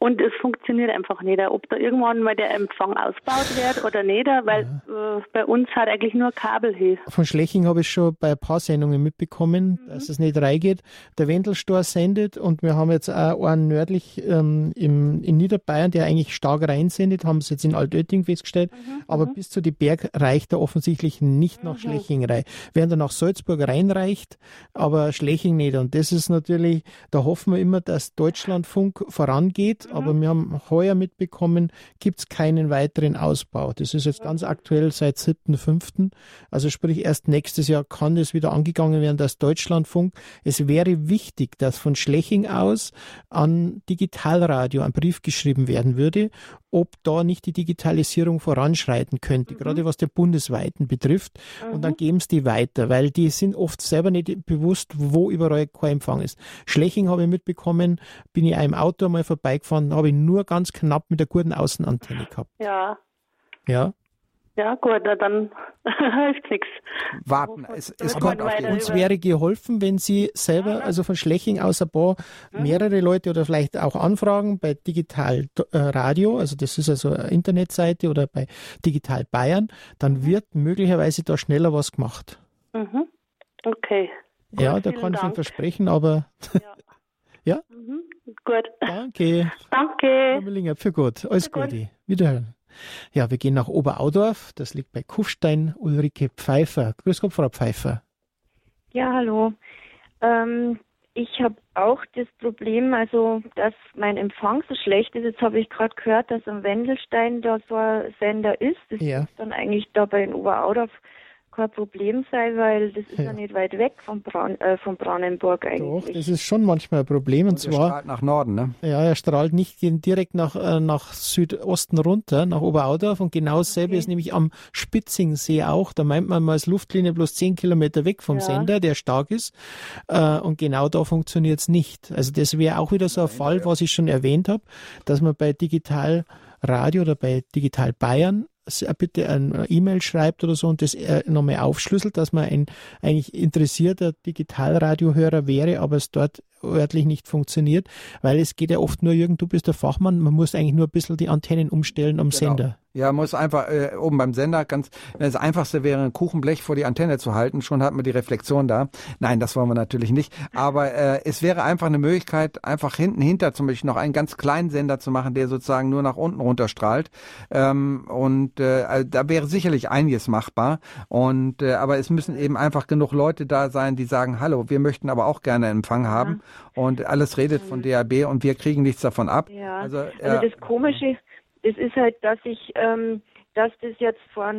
und es funktioniert einfach nicht. Ob da irgendwann mal der Empfang ausgebaut wird oder nicht, weil ja. äh, bei uns hat eigentlich nur Kabel hier. Von Schleching habe ich schon bei ein paar Sendungen mitbekommen, mhm. dass es nicht reingeht. Der Wendelstor sendet und wir haben jetzt auch einen nördlich ähm, im, in Niederbayern, der eigentlich stark reinsendet, haben sie jetzt in Altötting festgestellt, mhm. aber mhm. bis zu die Berg reicht er offensichtlich nicht nach mhm. Schleching rein. Während er nach Salzburg reinreicht, aber Schleching nicht. Und das ist natürlich, da hoffen wir immer, dass Deutschlandfunk vorangeht, mhm. aber wir haben heuer mitbekommen, gibt es keinen weiteren Ausbau. Das ist jetzt ganz aktuell seit 7.5. Also sprich, erst nächstes Jahr kann das wieder angegangen werden, dass Deutschlandfunk, es wäre wichtig, dass von Schleching aus an Digitalradio ein Brief geschrieben werden würde, ob da nicht die Digitalisierung voranschreiten könnte, mhm. gerade was den bundesweiten betrifft. Mhm. Und dann mhm. geben es die weiter, weil die sind oft selber nicht bewusst, wo überall kein Empfang ist. Schleching habe ich mitbekommen, bin ich einem Auto mal vorbeigefahren, habe ich nur ganz knapp mit der guten Außenantenne gehabt. Ja. Ja. Ja, gut, dann hilft nichts. Warten, es, es kommt Uns wäre geholfen, wenn Sie selber, also von Schleching aus ein paar, mehrere Leute oder vielleicht auch Anfragen bei Digital äh, Radio, also das ist also eine Internetseite oder bei Digital Bayern, dann mhm. wird möglicherweise da schneller was gemacht. Mhm. Okay. Gut, ja, da kann ich Ihnen versprechen, aber ja. ja? Mhm. Gut. Danke. Danke. Frau Millinger, für gut. Alles Gute. Wiederhören. Ja, wir gehen nach Oberaudorf. Das liegt bei Kufstein. Ulrike Pfeiffer. Grüß Gott, Frau Pfeiffer. Ja, hallo. Ähm, ich habe auch das Problem, also dass mein Empfang so schlecht ist. Jetzt habe ich gerade gehört, dass am Wendelstein da so ein Sender ist. Das ja. ist dann eigentlich dabei in Oberaudorf kein Problem sein, weil das ist ja, ja nicht weit weg von, Braun, äh, von Brandenburg eigentlich. Doch, das ist schon manchmal ein Problem. Und, und zwar. strahlt nach Norden, ne? Ja, er strahlt nicht direkt nach, äh, nach Südosten runter, nach Oberaudorf. Und genau dasselbe okay. ist nämlich am Spitzingsee auch. Da meint man, man ist Luftlinie bloß zehn Kilometer weg vom ja. Sender, der stark ist. Äh, und genau da funktioniert es nicht. Also das wäre auch wieder so ein Fall, was ich schon erwähnt habe, dass man bei Digital Radio oder bei Digital Bayern bitte ein E-Mail schreibt oder so und das äh, nochmal aufschlüsselt, dass man ein eigentlich interessierter Digitalradiohörer wäre, aber es dort örtlich nicht funktioniert, weil es geht ja oft nur, Jürgen, du bist der Fachmann, man muss eigentlich nur ein bisschen die Antennen umstellen am genau. Sender. Ja, muss einfach äh, oben beim Sender ganz, das einfachste wäre ein Kuchenblech vor die Antenne zu halten, schon hat man die Reflexion da. Nein, das wollen wir natürlich nicht. Aber äh, es wäre einfach eine Möglichkeit, einfach hinten hinter zum Beispiel noch einen ganz kleinen Sender zu machen, der sozusagen nur nach unten runterstrahlt. Ähm, und äh, also da wäre sicherlich einiges machbar. Und äh, aber es müssen eben einfach genug Leute da sein, die sagen, hallo, wir möchten aber auch gerne Empfang haben. Ja. Und alles redet von DAB und wir kriegen nichts davon ab. Ja. Also, äh, also das Komische das ist halt, dass ich, ähm, dass das jetzt vor,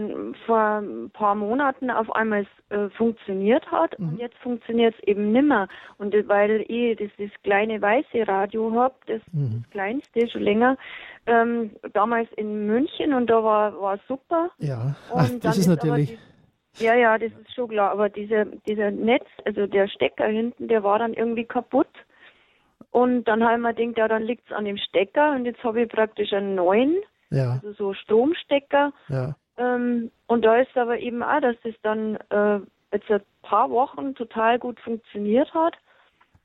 vor ein paar Monaten auf einmal äh, funktioniert hat mhm. und jetzt funktioniert es eben nimmer. Und weil ich das, das kleine weiße Radio habe, das, mhm. das kleinste schon länger, ähm, damals in München und da war war super. Ja, Ach, das ist, natürlich. Ja, ja, das ist schon klar. Aber dieser dieser Netz, also der Stecker hinten, der war dann irgendwie kaputt. Und dann habe ich mir gedacht, ja, dann liegt es an dem Stecker und jetzt habe ich praktisch einen neuen, ja. also so Stromstecker. Ja. Ähm, und da ist aber eben auch, dass das dann äh, jetzt ein paar Wochen total gut funktioniert hat.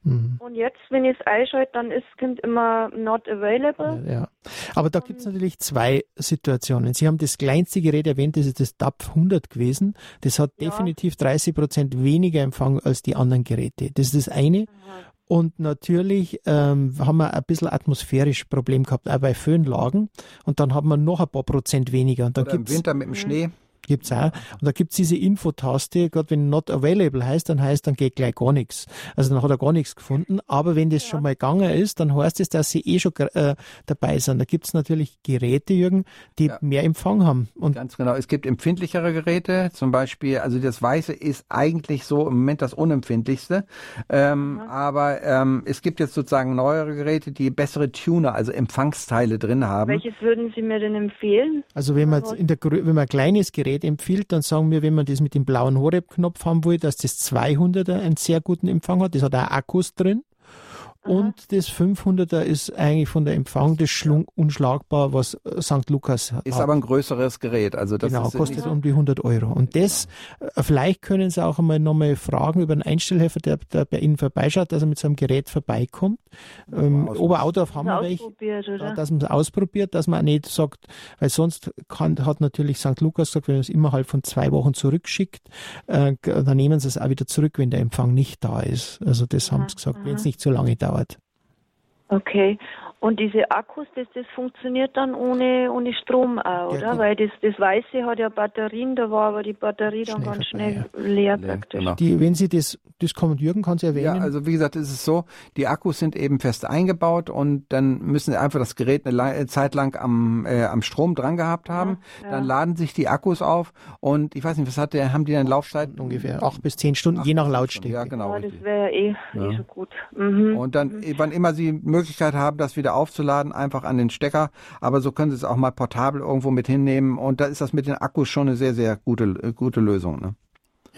Mhm. Und jetzt, wenn ich es einschalte, dann ist kommt immer not available. Ja, aber da gibt es natürlich zwei Situationen. Sie haben das kleinste Gerät erwähnt, das ist das DAP 100 gewesen. Das hat ja. definitiv 30 Prozent weniger Empfang als die anderen Geräte. Das ist das eine. Aha. Und natürlich ähm, haben wir ein bisschen atmosphärisch Problem gehabt, auch bei Föhnlagen. Und dann haben wir noch ein paar Prozent weniger. Und dann Oder im Winter mit dem Schnee. Gibt's auch. Und da gibt's diese Infotaste, gerade wenn not available heißt, dann heißt, dann geht gleich gar nichts. Also dann hat er gar nichts gefunden. Aber wenn das ja. schon mal gegangen ist, dann heißt es, dass sie eh schon äh, dabei sind. Da gibt's natürlich Geräte, Jürgen, die ja. mehr Empfang haben. Und Ganz genau. Es gibt empfindlichere Geräte, zum Beispiel, also das Weiße ist eigentlich so im Moment das unempfindlichste. Ähm, mhm. Aber ähm, es gibt jetzt sozusagen neuere Geräte, die bessere Tuner, also Empfangsteile drin haben. Welches würden Sie mir denn empfehlen? Also wenn man in der wenn man ein kleines Gerät Gerät empfiehlt, dann sagen wir, wenn man das mit dem blauen Horeb-Knopf haben will, dass das 200er einen sehr guten Empfang hat. Das hat auch Akkus drin. Und das 500er ist eigentlich von der Empfang das Schlung unschlagbar, was äh, St. Lukas hat. Ist aber ein größeres Gerät. Also das genau, kostet um die 100 Euro. Und das, äh, vielleicht können Sie auch einmal nochmal fragen über einen Einstellhelfer, der, der bei Ihnen vorbeischaut, dass er mit seinem Gerät vorbeikommt. Ähm, Oberaudorf haben wir welche, dass man es ausprobiert, dass man nicht sagt, weil sonst kann, hat natürlich St. Lukas gesagt, wenn man es innerhalb von zwei Wochen zurückschickt, äh, dann nehmen sie es auch wieder zurück, wenn der Empfang nicht da ist. Also das haben sie gesagt, wenn es nicht so lange dauert dauert. Okay. Und diese Akkus, das, das funktioniert dann ohne, ohne Strom auch, oder? Ja, Weil das, das Weiße hat ja Batterien, da war aber die Batterie dann ganz schnell ja. leer praktisch. Genau. Die, wenn Sie das, das kommt, Jürgen kann Sie erwähnen. Ja, also wie gesagt, es ist so, die Akkus sind eben fest eingebaut und dann müssen Sie einfach das Gerät eine Zeit lang am, äh, am Strom dran gehabt haben. Ja, dann laden sich die Akkus auf und ich weiß nicht, was hat der, haben die dann Laufzeit? Ungefähr acht bis zehn Stunden, je nach Lautstärke. Ja, genau. Ja, das wäre eh, eh schon gut. Mhm. Und dann, mhm. wann immer Sie Möglichkeit haben, das wieder wieder aufzuladen, einfach an den Stecker. Aber so können Sie es auch mal portabel irgendwo mit hinnehmen. Und da ist das mit den Akkus schon eine sehr, sehr gute, gute Lösung. Ne?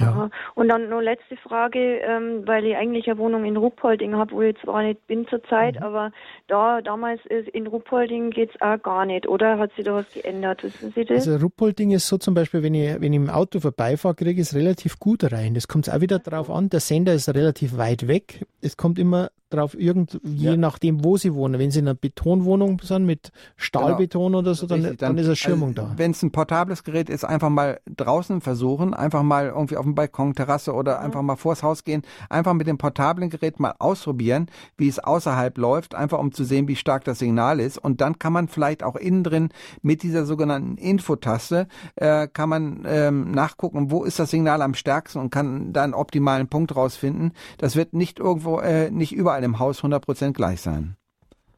Ja. Und dann noch letzte Frage, ähm, weil ich eigentlich eine Wohnung in Ruppolding habe, wo ich zwar nicht bin zurzeit, mhm. aber da damals ist in Ruppolding geht es auch gar nicht, oder? Hat sich da was geändert? Wissen Sie das? Also Ruppolding ist so zum Beispiel, wenn ich, wenn ich im Auto vorbeifahre, kriege ich es relativ gut rein. Das kommt auch wieder drauf an, der Sender ist relativ weit weg. Es kommt immer drauf, irgend, je ja. nachdem, wo sie wohnen. Wenn sie in einer Betonwohnung sind mit Stahlbeton genau. oder so, dann, dann, dann, ist eine Schirmung also, da. Wenn es ein portables Gerät ist, einfach mal draußen versuchen, einfach mal irgendwie auf dem Balkon, Terrasse oder mhm. einfach mal vors Haus gehen, einfach mit dem portablen Gerät mal ausprobieren, wie es außerhalb läuft, einfach um zu sehen, wie stark das Signal ist. Und dann kann man vielleicht auch innen drin mit dieser sogenannten Infotaste, äh, kann man ähm, nachgucken, wo ist das Signal am stärksten und kann da einen optimalen Punkt rausfinden. Das wird nicht irgendwo, äh, nicht überall überall im Haus 100% gleich sein.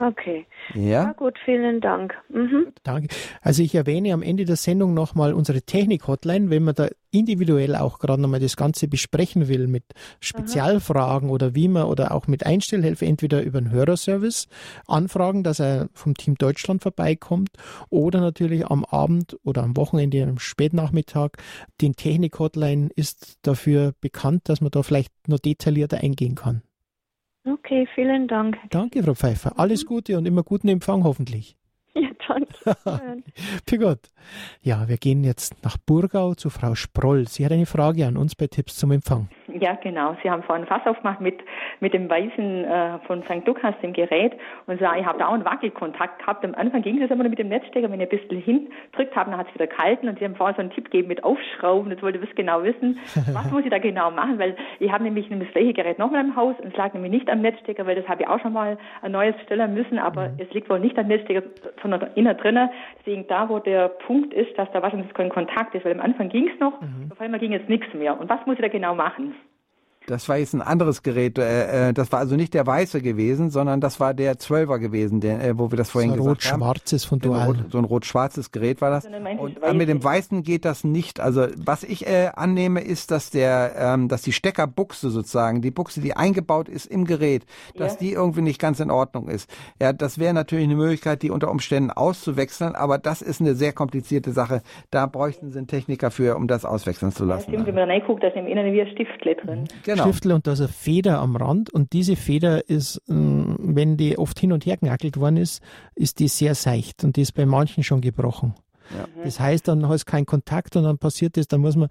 Okay. Ja. ja gut, vielen Dank. Mhm. Danke. Also ich erwähne am Ende der Sendung nochmal unsere Technik-Hotline, wenn man da individuell auch gerade nochmal das Ganze besprechen will mit Spezialfragen mhm. oder wie man oder auch mit Einstellhilfe, entweder über einen Hörerservice anfragen, dass er vom Team Deutschland vorbeikommt oder natürlich am Abend oder am Wochenende, am Spätnachmittag. Den Technik-Hotline ist dafür bekannt, dass man da vielleicht noch detaillierter eingehen kann. Okay, vielen Dank. Danke, Frau Pfeiffer. Alles Gute und immer guten Empfang hoffentlich. Ja, danke. Für Gott. Ja, wir gehen jetzt nach Burgau zu Frau Sproll. Sie hat eine Frage an uns bei Tipps zum Empfang. Ja, genau. Sie haben vorhin Fass aufgemacht mit, mit dem Weißen äh, von St. Lukas, dem Gerät. Und so, ich habe da auch einen Wackelkontakt gehabt. Am Anfang ging es immer nur mit dem Netzstecker. Wenn ihr ein bisschen hindrückt habt, dann hat es wieder gehalten. Und Sie haben vorhin so einen Tipp gegeben mit Aufschrauben. Jetzt wollte ich genau wissen, was muss ich da genau machen? Weil ich habe nämlich das gleiche Gerät nochmal im Haus und es lag nämlich nicht am Netzstecker, weil das habe ich auch schon mal ein neues stellen müssen. Aber mhm. es liegt wohl nicht am Netzstecker, sondern innen drinnen. Deswegen da, wo der Punkt ist, dass da wahrscheinlich kein Kontakt ist. Weil am Anfang ging es noch, mhm. auf einmal ging jetzt nichts mehr. Und was muss ich da genau machen? Das war jetzt ein anderes Gerät. Äh, äh, das war also nicht der weiße gewesen, sondern das war der Zwölfer gewesen, der, äh, wo wir das vorhin so gesagt haben. Rot-schwarzes von Dual. So ein rot-schwarzes Gerät war das. Und äh, mit dem weißen geht das nicht. Also was ich äh, annehme, ist, dass der, ähm, dass die Steckerbuchse sozusagen, die Buchse, die eingebaut ist im Gerät, dass ja. die irgendwie nicht ganz in Ordnung ist. Ja, das wäre natürlich eine Möglichkeit, die unter Umständen auszuwechseln, aber das ist eine sehr komplizierte Sache. Da bräuchten Sie einen Techniker für, um das auswechseln zu lassen. Ja, stimmt, wenn man reinguckt, da ist im Inneren wie ein Stiftle drin. Genau. Genau. Stiftel und da ist eine Feder am Rand und diese Feder ist, ähm, wenn die oft hin und her genackelt worden ist, ist die sehr seicht und die ist bei manchen schon gebrochen. Ja. Das heißt, dann hast du keinen Kontakt und dann passiert das, dann muss man,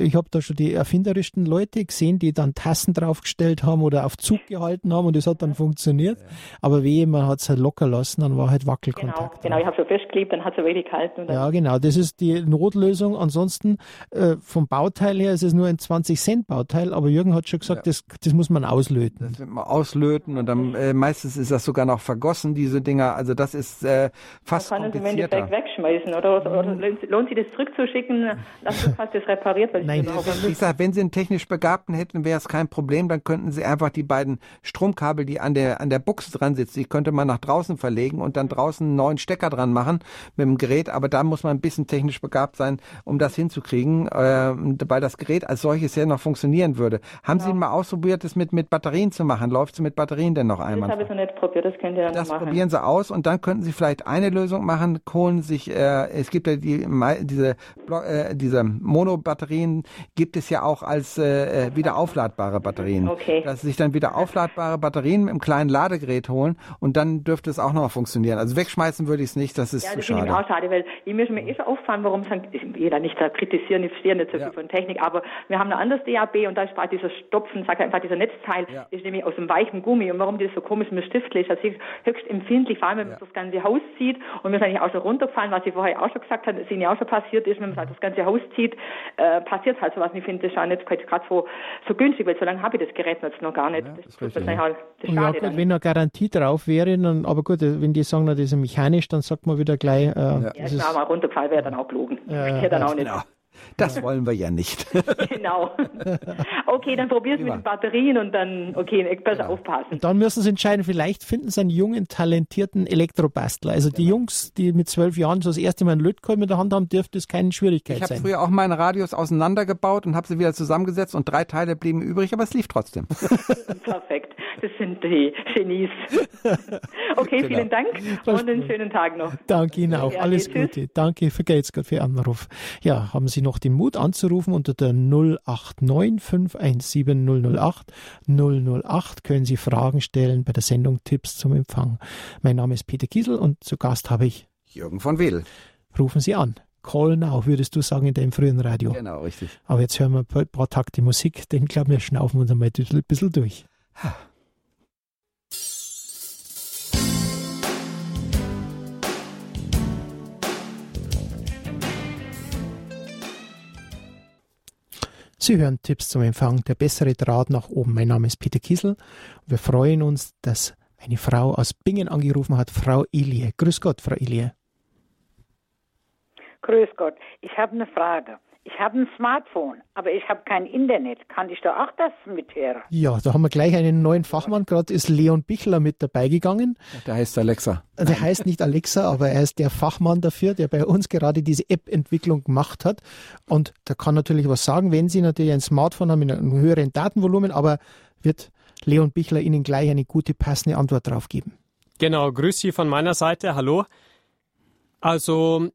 ich habe da schon die erfinderischsten Leute gesehen, die dann Tassen draufgestellt haben oder auf Zug gehalten haben und das hat dann funktioniert. Aber wie man hat es halt locker lassen, dann war halt Wackelkontakt. Genau, genau ich habe so festgeklebt, dann hat es wirklich gehalten. ja, genau, das ist die Notlösung. Ansonsten äh, vom Bauteil her ist es nur ein 20 Cent Bauteil, aber Jürgen hat schon gesagt, ja. das, das muss man auslöten. Das wird man auslöten und dann äh, meistens ist das sogar noch vergossen, diese Dinger. Also das ist äh, fast man kann komplizierter. es im Endeffekt wegschmeißen oder oder, oder lohnt sich das zurückzuschicken, dass du hast das repariert? Weil Nein, ich, ich sag, wenn Sie einen technisch Begabten hätten, wäre es kein Problem, dann könnten Sie einfach die beiden Stromkabel, die an der, an der Buchse dran sitzen, die könnte man nach draußen verlegen und dann draußen einen neuen Stecker dran machen mit dem Gerät, aber da muss man ein bisschen technisch begabt sein, um das hinzukriegen, äh, weil das Gerät als solches ja noch funktionieren würde. Haben genau. Sie mal ausprobiert, das mit, mit Batterien zu machen? Läuft es mit Batterien denn noch einmal? Das habe ich noch nicht probiert, das könnt ihr dann das machen. Das probieren Sie aus und dann könnten Sie vielleicht eine Lösung machen, holen sich, äh, es gibt ja die, diese, äh, diese Mono-Batterien gibt es ja auch als äh, äh, wieder aufladbare Batterien. Okay. Dass sie sich dann wieder aufladbare Batterien mit einem kleinen Ladegerät holen und dann dürfte es auch noch funktionieren. Also wegschmeißen würde ich es nicht, das ist ja, zu das schade. Ja, auch schade, weil ich mir schon mal eh schon auffallen, warum sagen, jeder nicht da kritisieren, ich verstehe nicht so viel ja. von Technik, aber wir haben ein anderes DAB und da ist dieser Stopfen, sag einfach dieser Netzteil, ja. ist nämlich aus dem weichen Gummi und warum das so komisch mit Stift ist, das ist höchst empfindlich, vor allem wenn man das ganze Haus zieht und mir ist eigentlich auch schon runtergefallen, was ich vorher auch schon gesagt habe, das ist ja auch schon passiert ist, wenn man halt das ganze Haus zieht, äh, passiert halt sowas. Und ich finde das auch nicht gerade so, so günstig, weil so lange habe ich das Gerät jetzt noch gar nicht. Ja, das, das, das, halt, das ja, gut, wenn eine Garantie drauf wäre, dann, aber gut, wenn die sagen, das ist mechanisch, dann sagt man wieder gleich. Äh, ja, ja ist mal runtergefallen, wäre dann auch gelogen. Ja, ja, dann auch nicht. Genau. Das wollen wir ja nicht. genau. Okay, dann probieren Sie mit den Batterien und dann, okay, besser genau. aufpassen. Dann müssen Sie entscheiden, vielleicht finden Sie einen jungen, talentierten Elektrobastler. Also die genau. Jungs, die mit zwölf Jahren so das erste Mal einen Lötkolben in der Hand haben, dürfte es keine Schwierigkeit ich sein. Ich habe früher auch meine Radios auseinandergebaut und habe sie wieder zusammengesetzt und drei Teile blieben übrig, aber es lief trotzdem. Perfekt. Das sind die Genies. Okay, genau. vielen Dank und einen schönen Tag noch. Danke Ihnen auch. Ja, Alles Gute. Danke für Geht's für Ihren Anruf. Ja, haben Sie noch den Mut anzurufen unter der 089 517 008 008 können Sie Fragen stellen bei der Sendung Tipps zum Empfang. Mein Name ist Peter Kiesel und zu Gast habe ich Jürgen von Wedel. Rufen Sie an. Call now, würdest du sagen in deinem frühen Radio. Genau, richtig. Aber jetzt hören wir ein paar Takte Musik, denn ich glaube, wir schnaufen uns einmal ein bisschen durch. Sie hören Tipps zum Empfang, der bessere Draht nach oben. Mein Name ist Peter Kiesel. Wir freuen uns, dass eine Frau aus Bingen angerufen hat, Frau Ilie. Grüß Gott, Frau Ilie. Grüß Gott. Ich habe eine Frage. Ich habe ein Smartphone, aber ich habe kein Internet. Kann ich da auch das mithören? Ja, da haben wir gleich einen neuen Fachmann. Gerade ist Leon Bichler mit dabei gegangen. Der heißt Alexa. Der heißt nicht Alexa, aber er ist der Fachmann dafür, der bei uns gerade diese App-Entwicklung gemacht hat. Und da kann natürlich was sagen, wenn Sie natürlich ein Smartphone haben mit einem höheren Datenvolumen, aber wird Leon Bichler Ihnen gleich eine gute, passende Antwort darauf geben. Genau, grüß Sie von meiner Seite. Hallo. Also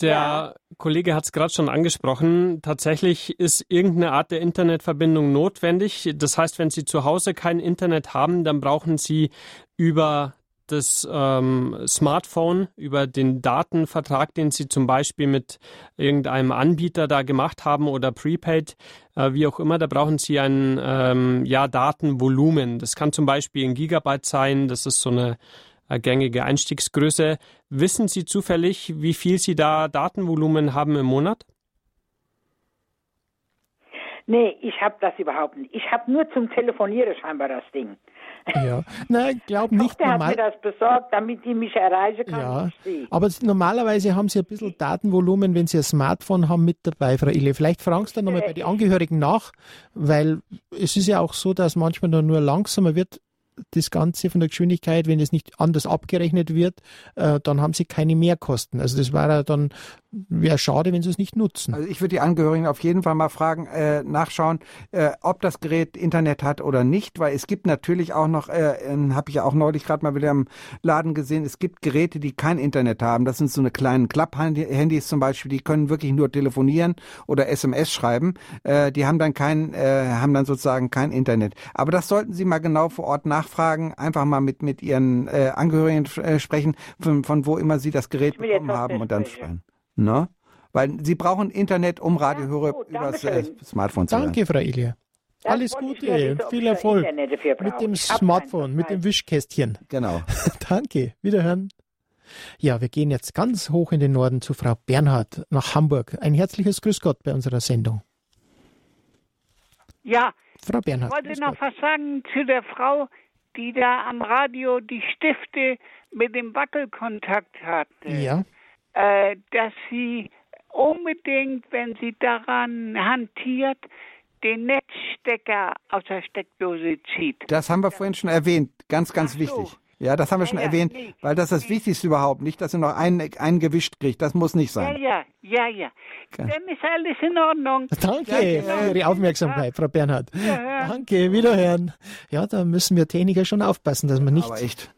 der ja. Kollege hat es gerade schon angesprochen. Tatsächlich ist irgendeine Art der Internetverbindung notwendig. Das heißt, wenn Sie zu Hause kein Internet haben, dann brauchen Sie über das ähm, Smartphone, über den Datenvertrag, den Sie zum Beispiel mit irgendeinem Anbieter da gemacht haben oder Prepaid, äh, wie auch immer, da brauchen Sie ein ähm, ja, Datenvolumen. Das kann zum Beispiel ein Gigabyte sein. Das ist so eine gängige Einstiegsgröße. Wissen Sie zufällig, wie viel Sie da Datenvolumen haben im Monat? Nee, ich habe das überhaupt nicht. Ich habe nur zum Telefonieren scheinbar das Ding. Ja, nein, glaub nicht. Der hat mir das besorgt, damit ich mich erreichen kann. Ja, aber normalerweise haben Sie ein bisschen Datenvolumen, wenn Sie ein Smartphone haben, mit dabei, Frau Ille. Vielleicht fragen Sie dann nochmal bei den Angehörigen nach, weil es ist ja auch so, dass manchmal nur langsamer wird das Ganze von der Geschwindigkeit, wenn es nicht anders abgerechnet wird, äh, dann haben sie keine Mehrkosten. Also das wäre dann wäre schade, wenn sie es nicht nutzen. Also ich würde die Angehörigen auf jeden Fall mal fragen, äh, nachschauen, äh, ob das Gerät Internet hat oder nicht, weil es gibt natürlich auch noch, äh, habe ich ja auch neulich gerade mal wieder im Laden gesehen, es gibt Geräte, die kein Internet haben. Das sind so eine kleinen Klapp-Handys zum Beispiel, die können wirklich nur telefonieren oder SMS schreiben. Äh, die haben dann kein, äh, haben dann sozusagen kein Internet. Aber das sollten Sie mal genau vor Ort nach nachfragen, einfach mal mit, mit Ihren äh, Angehörigen äh, sprechen, von, von wo immer Sie das Gerät bekommen haben und dann sprechen. Ne? Weil Sie brauchen Internet, um Radiohörer ja, über das äh, Smartphone zu hören. Danke, Frau Ilia. Das Alles Gute und viel Erfolg mit dem Smartphone, mit dem Wischkästchen. Genau. Danke. Wiederhören. Ja, wir gehen jetzt ganz hoch in den Norden zu Frau Bernhard nach Hamburg. Ein herzliches Grüß Gott bei unserer Sendung. Ja, Frau Bernhard. Ich wollte noch was sagen zu der Frau, die da am Radio die Stifte mit dem Wackelkontakt hatte. Ja. Äh, dass sie unbedingt, wenn sie daran hantiert, den Netzstecker aus der Steckdose zieht. Das haben wir vorhin schon erwähnt. Ganz, ganz so. wichtig. Ja, das haben wir schon ja, erwähnt, nee, weil das ist das nee. Wichtigste überhaupt. Nicht, dass ihr noch einen, einen gewischt kriegt. Das muss nicht sein. Ja, ja, ja, ja. Dann ist alles in Ordnung. Danke für Ihre Aufmerksamkeit, Frau Bernhard. Ja, Danke, wiederhören. Ja, da müssen wir Techniker schon aufpassen, dass man nicht,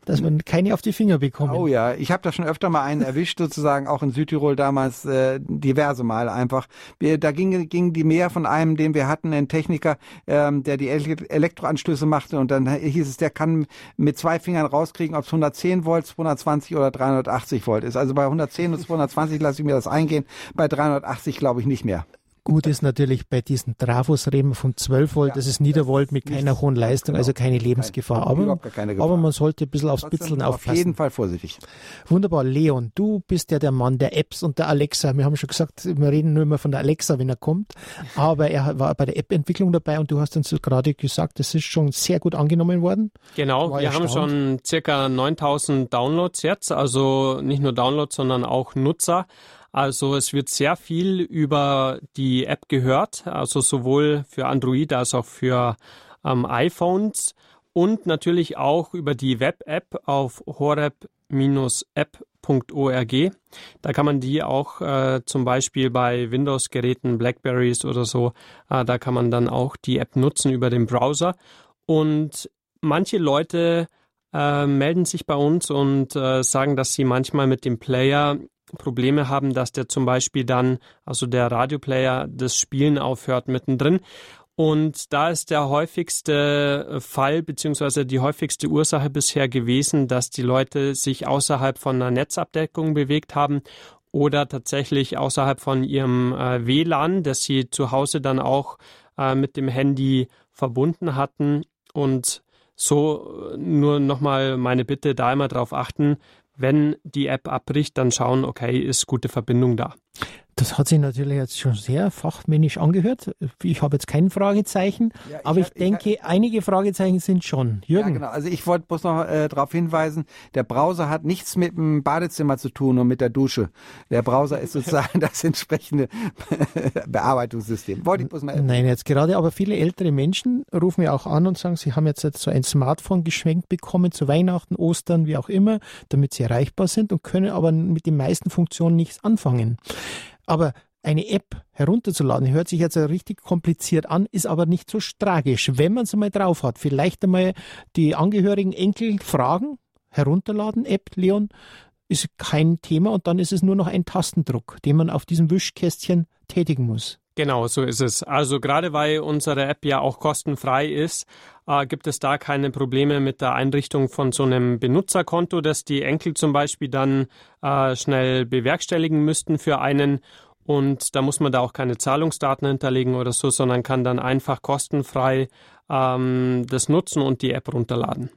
dass man keine auf die Finger bekommen. Oh ja, ich habe da schon öfter mal einen erwischt, sozusagen auch in Südtirol damals äh, diverse Mal einfach. Wir, da ging, ging die mehr von einem, den wir hatten, ein Techniker, ähm, der die Elektroanschlüsse machte und dann hieß es, der kann mit zwei Fingern raus rauskriegen, ob es 110 Volt, 220 oder 380 Volt ist. Also bei 110 und 220 lasse ich mir das eingehen, bei 380 glaube ich nicht mehr. Gut ist natürlich bei diesen Trafos reden wir von 12 Volt, ja, das ist Niedervolt mit keiner hohen Leistung, also keine Lebensgefahr. Aber, aber man sollte ein bisschen aufs Bitzeln aufpassen. Auf jeden Fall vorsichtig. Wunderbar. Leon, du bist ja der Mann der Apps und der Alexa. Wir haben schon gesagt, wir reden nur immer von der Alexa, wenn er kommt. Aber er war bei der App-Entwicklung dabei und du hast uns gerade gesagt, das ist schon sehr gut angenommen worden. Genau, war wir erstaunt. haben schon circa 9000 Downloads jetzt, also nicht nur Downloads, sondern auch Nutzer. Also es wird sehr viel über die App gehört, also sowohl für Android als auch für ähm, iPhones und natürlich auch über die Web-App auf horeb-app.org. Da kann man die auch äh, zum Beispiel bei Windows-Geräten, Blackberries oder so, äh, da kann man dann auch die App nutzen über den Browser. Und manche Leute äh, melden sich bei uns und äh, sagen, dass sie manchmal mit dem Player Probleme haben, dass der zum Beispiel dann, also der Radioplayer, das Spielen aufhört mittendrin. Und da ist der häufigste Fall beziehungsweise die häufigste Ursache bisher gewesen, dass die Leute sich außerhalb von einer Netzabdeckung bewegt haben oder tatsächlich außerhalb von ihrem äh, WLAN, das sie zu Hause dann auch äh, mit dem Handy verbunden hatten. Und so äh, nur nochmal meine Bitte, da immer drauf achten, wenn die App abbricht, dann schauen, okay, ist gute Verbindung da. Das hat sich natürlich jetzt schon sehr fachmännisch angehört. Ich habe jetzt kein Fragezeichen, ja, ich aber ich, hab, denke, ich, einige Fragezeichen sind schon. Jürgen. Ja, genau. Also ich wollte bloß noch äh, darauf hinweisen, der Browser hat nichts mit dem Badezimmer zu tun und mit der Dusche. Der Browser ist sozusagen das entsprechende Bearbeitungssystem. Wollte ich bloß mal Nein, jetzt gerade, aber viele ältere Menschen rufen ja auch an und sagen, sie haben jetzt so ein Smartphone geschwenkt bekommen zu Weihnachten, Ostern, wie auch immer, damit sie erreichbar sind und können aber mit den meisten Funktionen nichts anfangen. Aber eine App herunterzuladen, hört sich jetzt richtig kompliziert an, ist aber nicht so tragisch. Wenn man es einmal drauf hat, vielleicht einmal die angehörigen Enkel fragen, herunterladen, App, Leon, ist kein Thema und dann ist es nur noch ein Tastendruck, den man auf diesem Wischkästchen tätigen muss. Genau, so ist es. Also gerade weil unsere App ja auch kostenfrei ist, äh, gibt es da keine Probleme mit der Einrichtung von so einem Benutzerkonto, das die Enkel zum Beispiel dann äh, schnell bewerkstelligen müssten für einen. Und da muss man da auch keine Zahlungsdaten hinterlegen oder so, sondern kann dann einfach kostenfrei ähm, das nutzen und die App runterladen.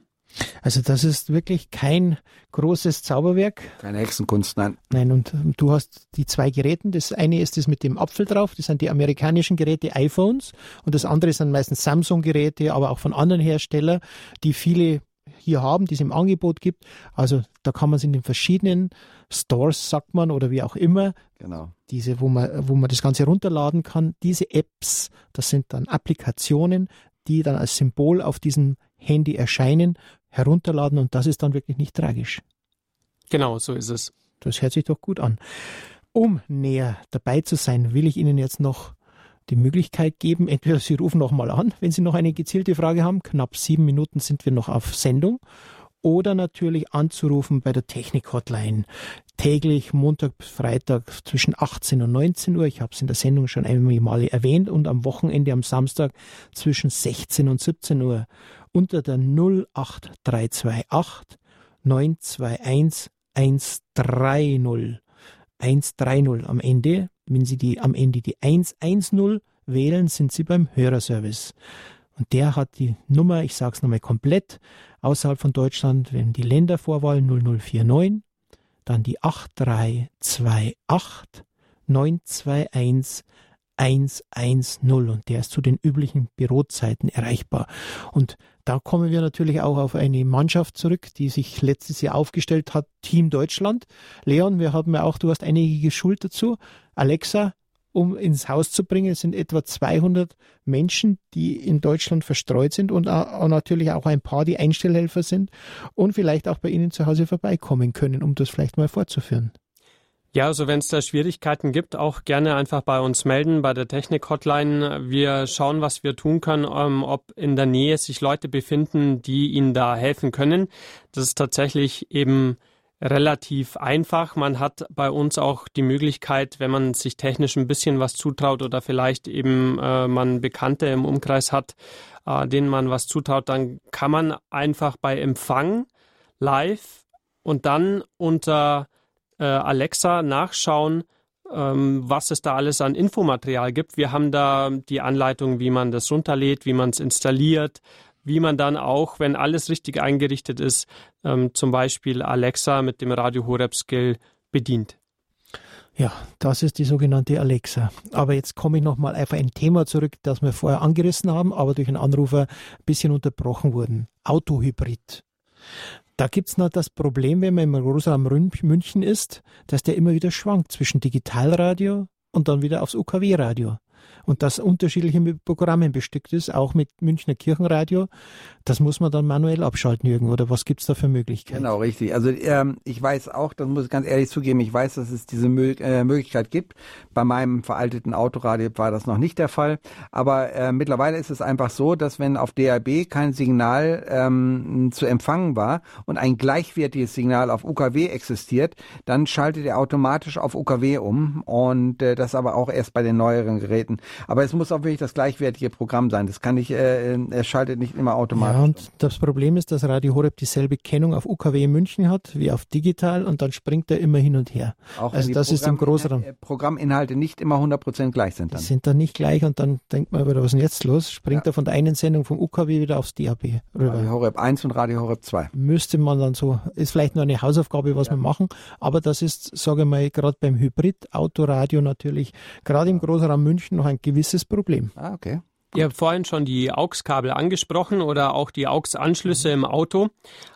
Also das ist wirklich kein großes Zauberwerk. Keine Hexenkunst, nein. Nein, und du hast die zwei Geräte. Das eine ist das mit dem Apfel drauf, das sind die amerikanischen Geräte, iPhones. Und das andere sind meistens Samsung-Geräte, aber auch von anderen Herstellern, die viele hier haben, die es im Angebot gibt. Also da kann man es in den verschiedenen Stores, sagt man, oder wie auch immer, genau. diese, wo man, wo man das Ganze runterladen kann. Diese Apps, das sind dann Applikationen, die dann als Symbol auf diesem Handy erscheinen herunterladen und das ist dann wirklich nicht tragisch. Genau, so ist es. Das hört sich doch gut an. Um näher dabei zu sein, will ich Ihnen jetzt noch die Möglichkeit geben, entweder Sie rufen noch mal an, wenn Sie noch eine gezielte Frage haben. Knapp sieben Minuten sind wir noch auf Sendung. Oder natürlich anzurufen bei der Technik-Hotline. Täglich Montag bis Freitag zwischen 18 und 19 Uhr. Ich habe es in der Sendung schon einmal erwähnt. Und am Wochenende am Samstag zwischen 16 und 17 Uhr unter der 08328 921 130. 130 am Ende. Wenn Sie die am Ende die 110 wählen, sind Sie beim Hörerservice. Und der hat die Nummer, ich sage es nochmal komplett, außerhalb von Deutschland, wenn die Ländervorwahl 0049, dann die 8328 921 110 und der ist zu den üblichen Bürozeiten erreichbar. Und da kommen wir natürlich auch auf eine Mannschaft zurück, die sich letztes Jahr aufgestellt hat, Team Deutschland. Leon, wir haben ja auch, du hast einige geschult dazu. Alexa, um ins Haus zu bringen, es sind etwa 200 Menschen, die in Deutschland verstreut sind und natürlich auch ein paar, die Einstellhelfer sind und vielleicht auch bei Ihnen zu Hause vorbeikommen können, um das vielleicht mal fortzuführen. Ja, also wenn es da Schwierigkeiten gibt, auch gerne einfach bei uns melden, bei der Technik-Hotline. Wir schauen, was wir tun können, ähm, ob in der Nähe sich Leute befinden, die Ihnen da helfen können. Das ist tatsächlich eben relativ einfach. Man hat bei uns auch die Möglichkeit, wenn man sich technisch ein bisschen was zutraut oder vielleicht eben äh, man Bekannte im Umkreis hat, äh, denen man was zutraut, dann kann man einfach bei Empfang live und dann unter äh, Alexa nachschauen, ähm, was es da alles an Infomaterial gibt. Wir haben da die Anleitung, wie man das runterlädt, wie man es installiert, wie man dann auch, wenn alles richtig eingerichtet ist, ähm, zum Beispiel Alexa mit dem Radio Horeb Skill bedient. Ja, das ist die sogenannte Alexa. Aber jetzt komme ich nochmal auf ein Thema zurück, das wir vorher angerissen haben, aber durch einen Anrufer ein bisschen unterbrochen wurden. Autohybrid. Da gibt's noch das Problem, wenn man im Großraum München ist, dass der immer wieder schwankt zwischen Digitalradio und dann wieder aufs UKW-Radio. Und das unterschiedliche Programmen bestückt ist, auch mit Münchner Kirchenradio, Das muss man dann manuell abschalten, Jürgen, oder was gibt's da für Möglichkeiten? Genau, richtig. Also ähm, ich weiß auch, das muss ich ganz ehrlich zugeben, ich weiß, dass es diese Mö äh, Möglichkeit gibt. Bei meinem veralteten Autoradio war das noch nicht der Fall. Aber äh, mittlerweile ist es einfach so, dass wenn auf DAB kein Signal ähm, zu empfangen war und ein gleichwertiges Signal auf UKW existiert, dann schaltet er automatisch auf UKW um. Und äh, das aber auch erst bei den neueren Geräten. Aber es muss auch wirklich das gleichwertige Programm sein. Das kann nicht, äh, er schaltet nicht immer automatisch. Ja, und um. das Problem ist, dass Radio Horeb dieselbe Kennung auf UKW München hat wie auf digital und dann springt er immer hin und her. Auch also das ist im Großraum. Äh, Programminhalte nicht immer 100% gleich sind dann. Die sind dann nicht gleich und dann denkt man, was ist denn jetzt los? Springt ja. er von der einen Sendung vom UKW wieder aufs DAB rüber. Radio Horeb 1 und Radio Horeb 2. Müsste man dann so, ist vielleicht nur eine Hausaufgabe, was ja. wir machen, aber das ist, sage ich mal, gerade beim Hybrid-Autoradio natürlich, gerade im Großraum München noch ein gewisses Problem. Ah, okay. Ihr habt vorhin schon die AUX-Kabel angesprochen oder auch die AUX-Anschlüsse im Auto.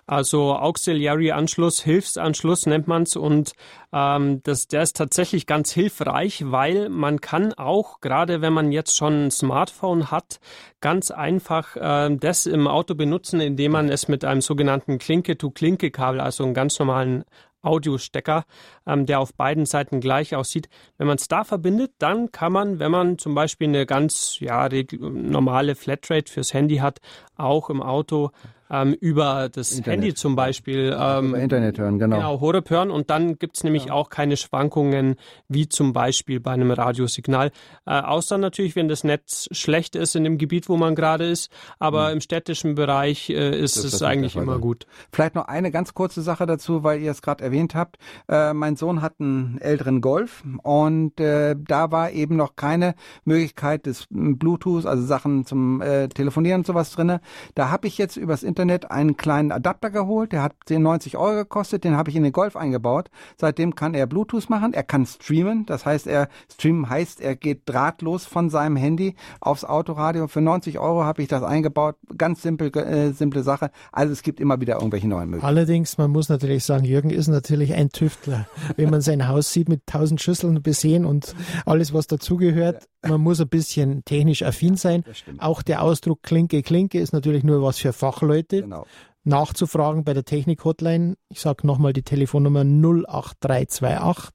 Also Auxiliary-Anschluss, Hilfsanschluss nennt man es und ähm, das, der ist tatsächlich ganz hilfreich, weil man kann auch, gerade wenn man jetzt schon ein Smartphone hat, ganz einfach äh, das im Auto benutzen, indem man es mit einem sogenannten Klinke-to-Klinke-Kabel, also einen ganz normalen Audiostecker, ähm, der auf beiden Seiten gleich aussieht. Wenn man es da verbindet, dann kann man, wenn man zum Beispiel eine ganz ja, normale Flatrate fürs Handy hat, auch im Auto ähm, über das Internet. Handy zum Beispiel ähm, über Internet hören, genau. Genau, Horeb hören und dann gibt's nämlich ja. auch keine Schwankungen wie zum Beispiel bei einem Radiosignal. Äh, außer natürlich, wenn das Netz schlecht ist in dem Gebiet, wo man gerade ist, aber mhm. im städtischen Bereich äh, ist es eigentlich immer gut. Vielleicht noch eine ganz kurze Sache dazu, weil ihr es gerade erwähnt habt. Äh, mein Sohn hat einen älteren Golf und äh, da war eben noch keine Möglichkeit des Bluetooth, also Sachen zum äh, Telefonieren und sowas drinne. Da habe ich jetzt übers Internet einen kleinen Adapter geholt, der hat 90 Euro gekostet, den habe ich in den Golf eingebaut. Seitdem kann er Bluetooth machen, er kann streamen, das heißt, er streamen heißt, er geht drahtlos von seinem Handy aufs Autoradio. Für 90 Euro habe ich das eingebaut, ganz simpel, äh, simple Sache. Also es gibt immer wieder irgendwelche neuen Möglichkeiten. Allerdings, man muss natürlich sagen, Jürgen ist natürlich ein Tüftler. Wenn man sein Haus sieht mit tausend Schüsseln besehen und alles, was dazugehört, man muss ein bisschen technisch affin sein. Auch der Ausdruck Klinke, Klinke ist natürlich nur was für Fachleute. Genau. Nachzufragen bei der Technik-Hotline. Ich sage nochmal die Telefonnummer 08328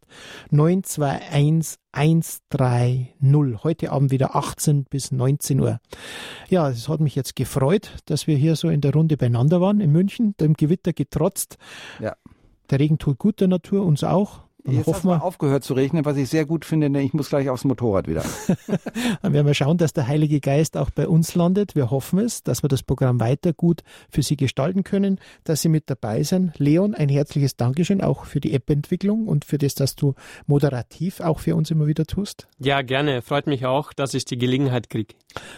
921 130. Heute Abend wieder 18 bis 19 Uhr. Ja, es hat mich jetzt gefreut, dass wir hier so in der Runde beieinander waren in München, dem Gewitter getrotzt. Ja. Der Regen tut gut der Natur, uns auch. Dann Jetzt hoffen wir aufgehört zu regnen, was ich sehr gut finde, denn ich muss gleich aufs Motorrad wieder. Dann werden wir schauen, dass der Heilige Geist auch bei uns landet. Wir hoffen es, dass wir das Programm weiter gut für Sie gestalten können, dass Sie mit dabei sind. Leon, ein herzliches Dankeschön auch für die App-Entwicklung und für das, dass du moderativ auch für uns immer wieder tust. Ja, gerne. Freut mich auch, dass ich die Gelegenheit kriege.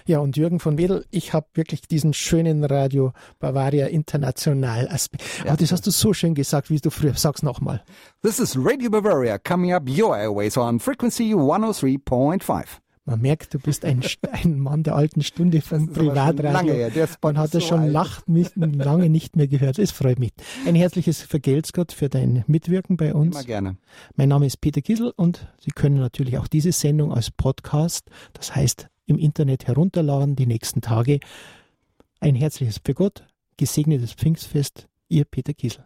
Ja, und Jürgen von Wedel, ich habe wirklich diesen schönen Radio Bavaria International Aspekt. Ja. Aber das hast du so schön gesagt, wie du früher. Sag's nochmal. This is Radio Bavaria coming up your airways on frequency 103.5. Man merkt, du bist ein, ein Mann der alten Stunde vom Privatradio. Lange, ja, Man hat es so schon lacht, nicht, lange nicht mehr gehört. Es freut mich. Ein herzliches Vergelt's Gott für dein Mitwirken bei uns. Immer gerne. Mein Name ist Peter Kiesel und Sie können natürlich auch diese Sendung als Podcast, das heißt im Internet herunterladen die nächsten Tage. Ein herzliches für Gott, gesegnetes Pfingstfest, Ihr Peter Kiesel.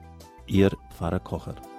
Ihr Pfarrer Kocher.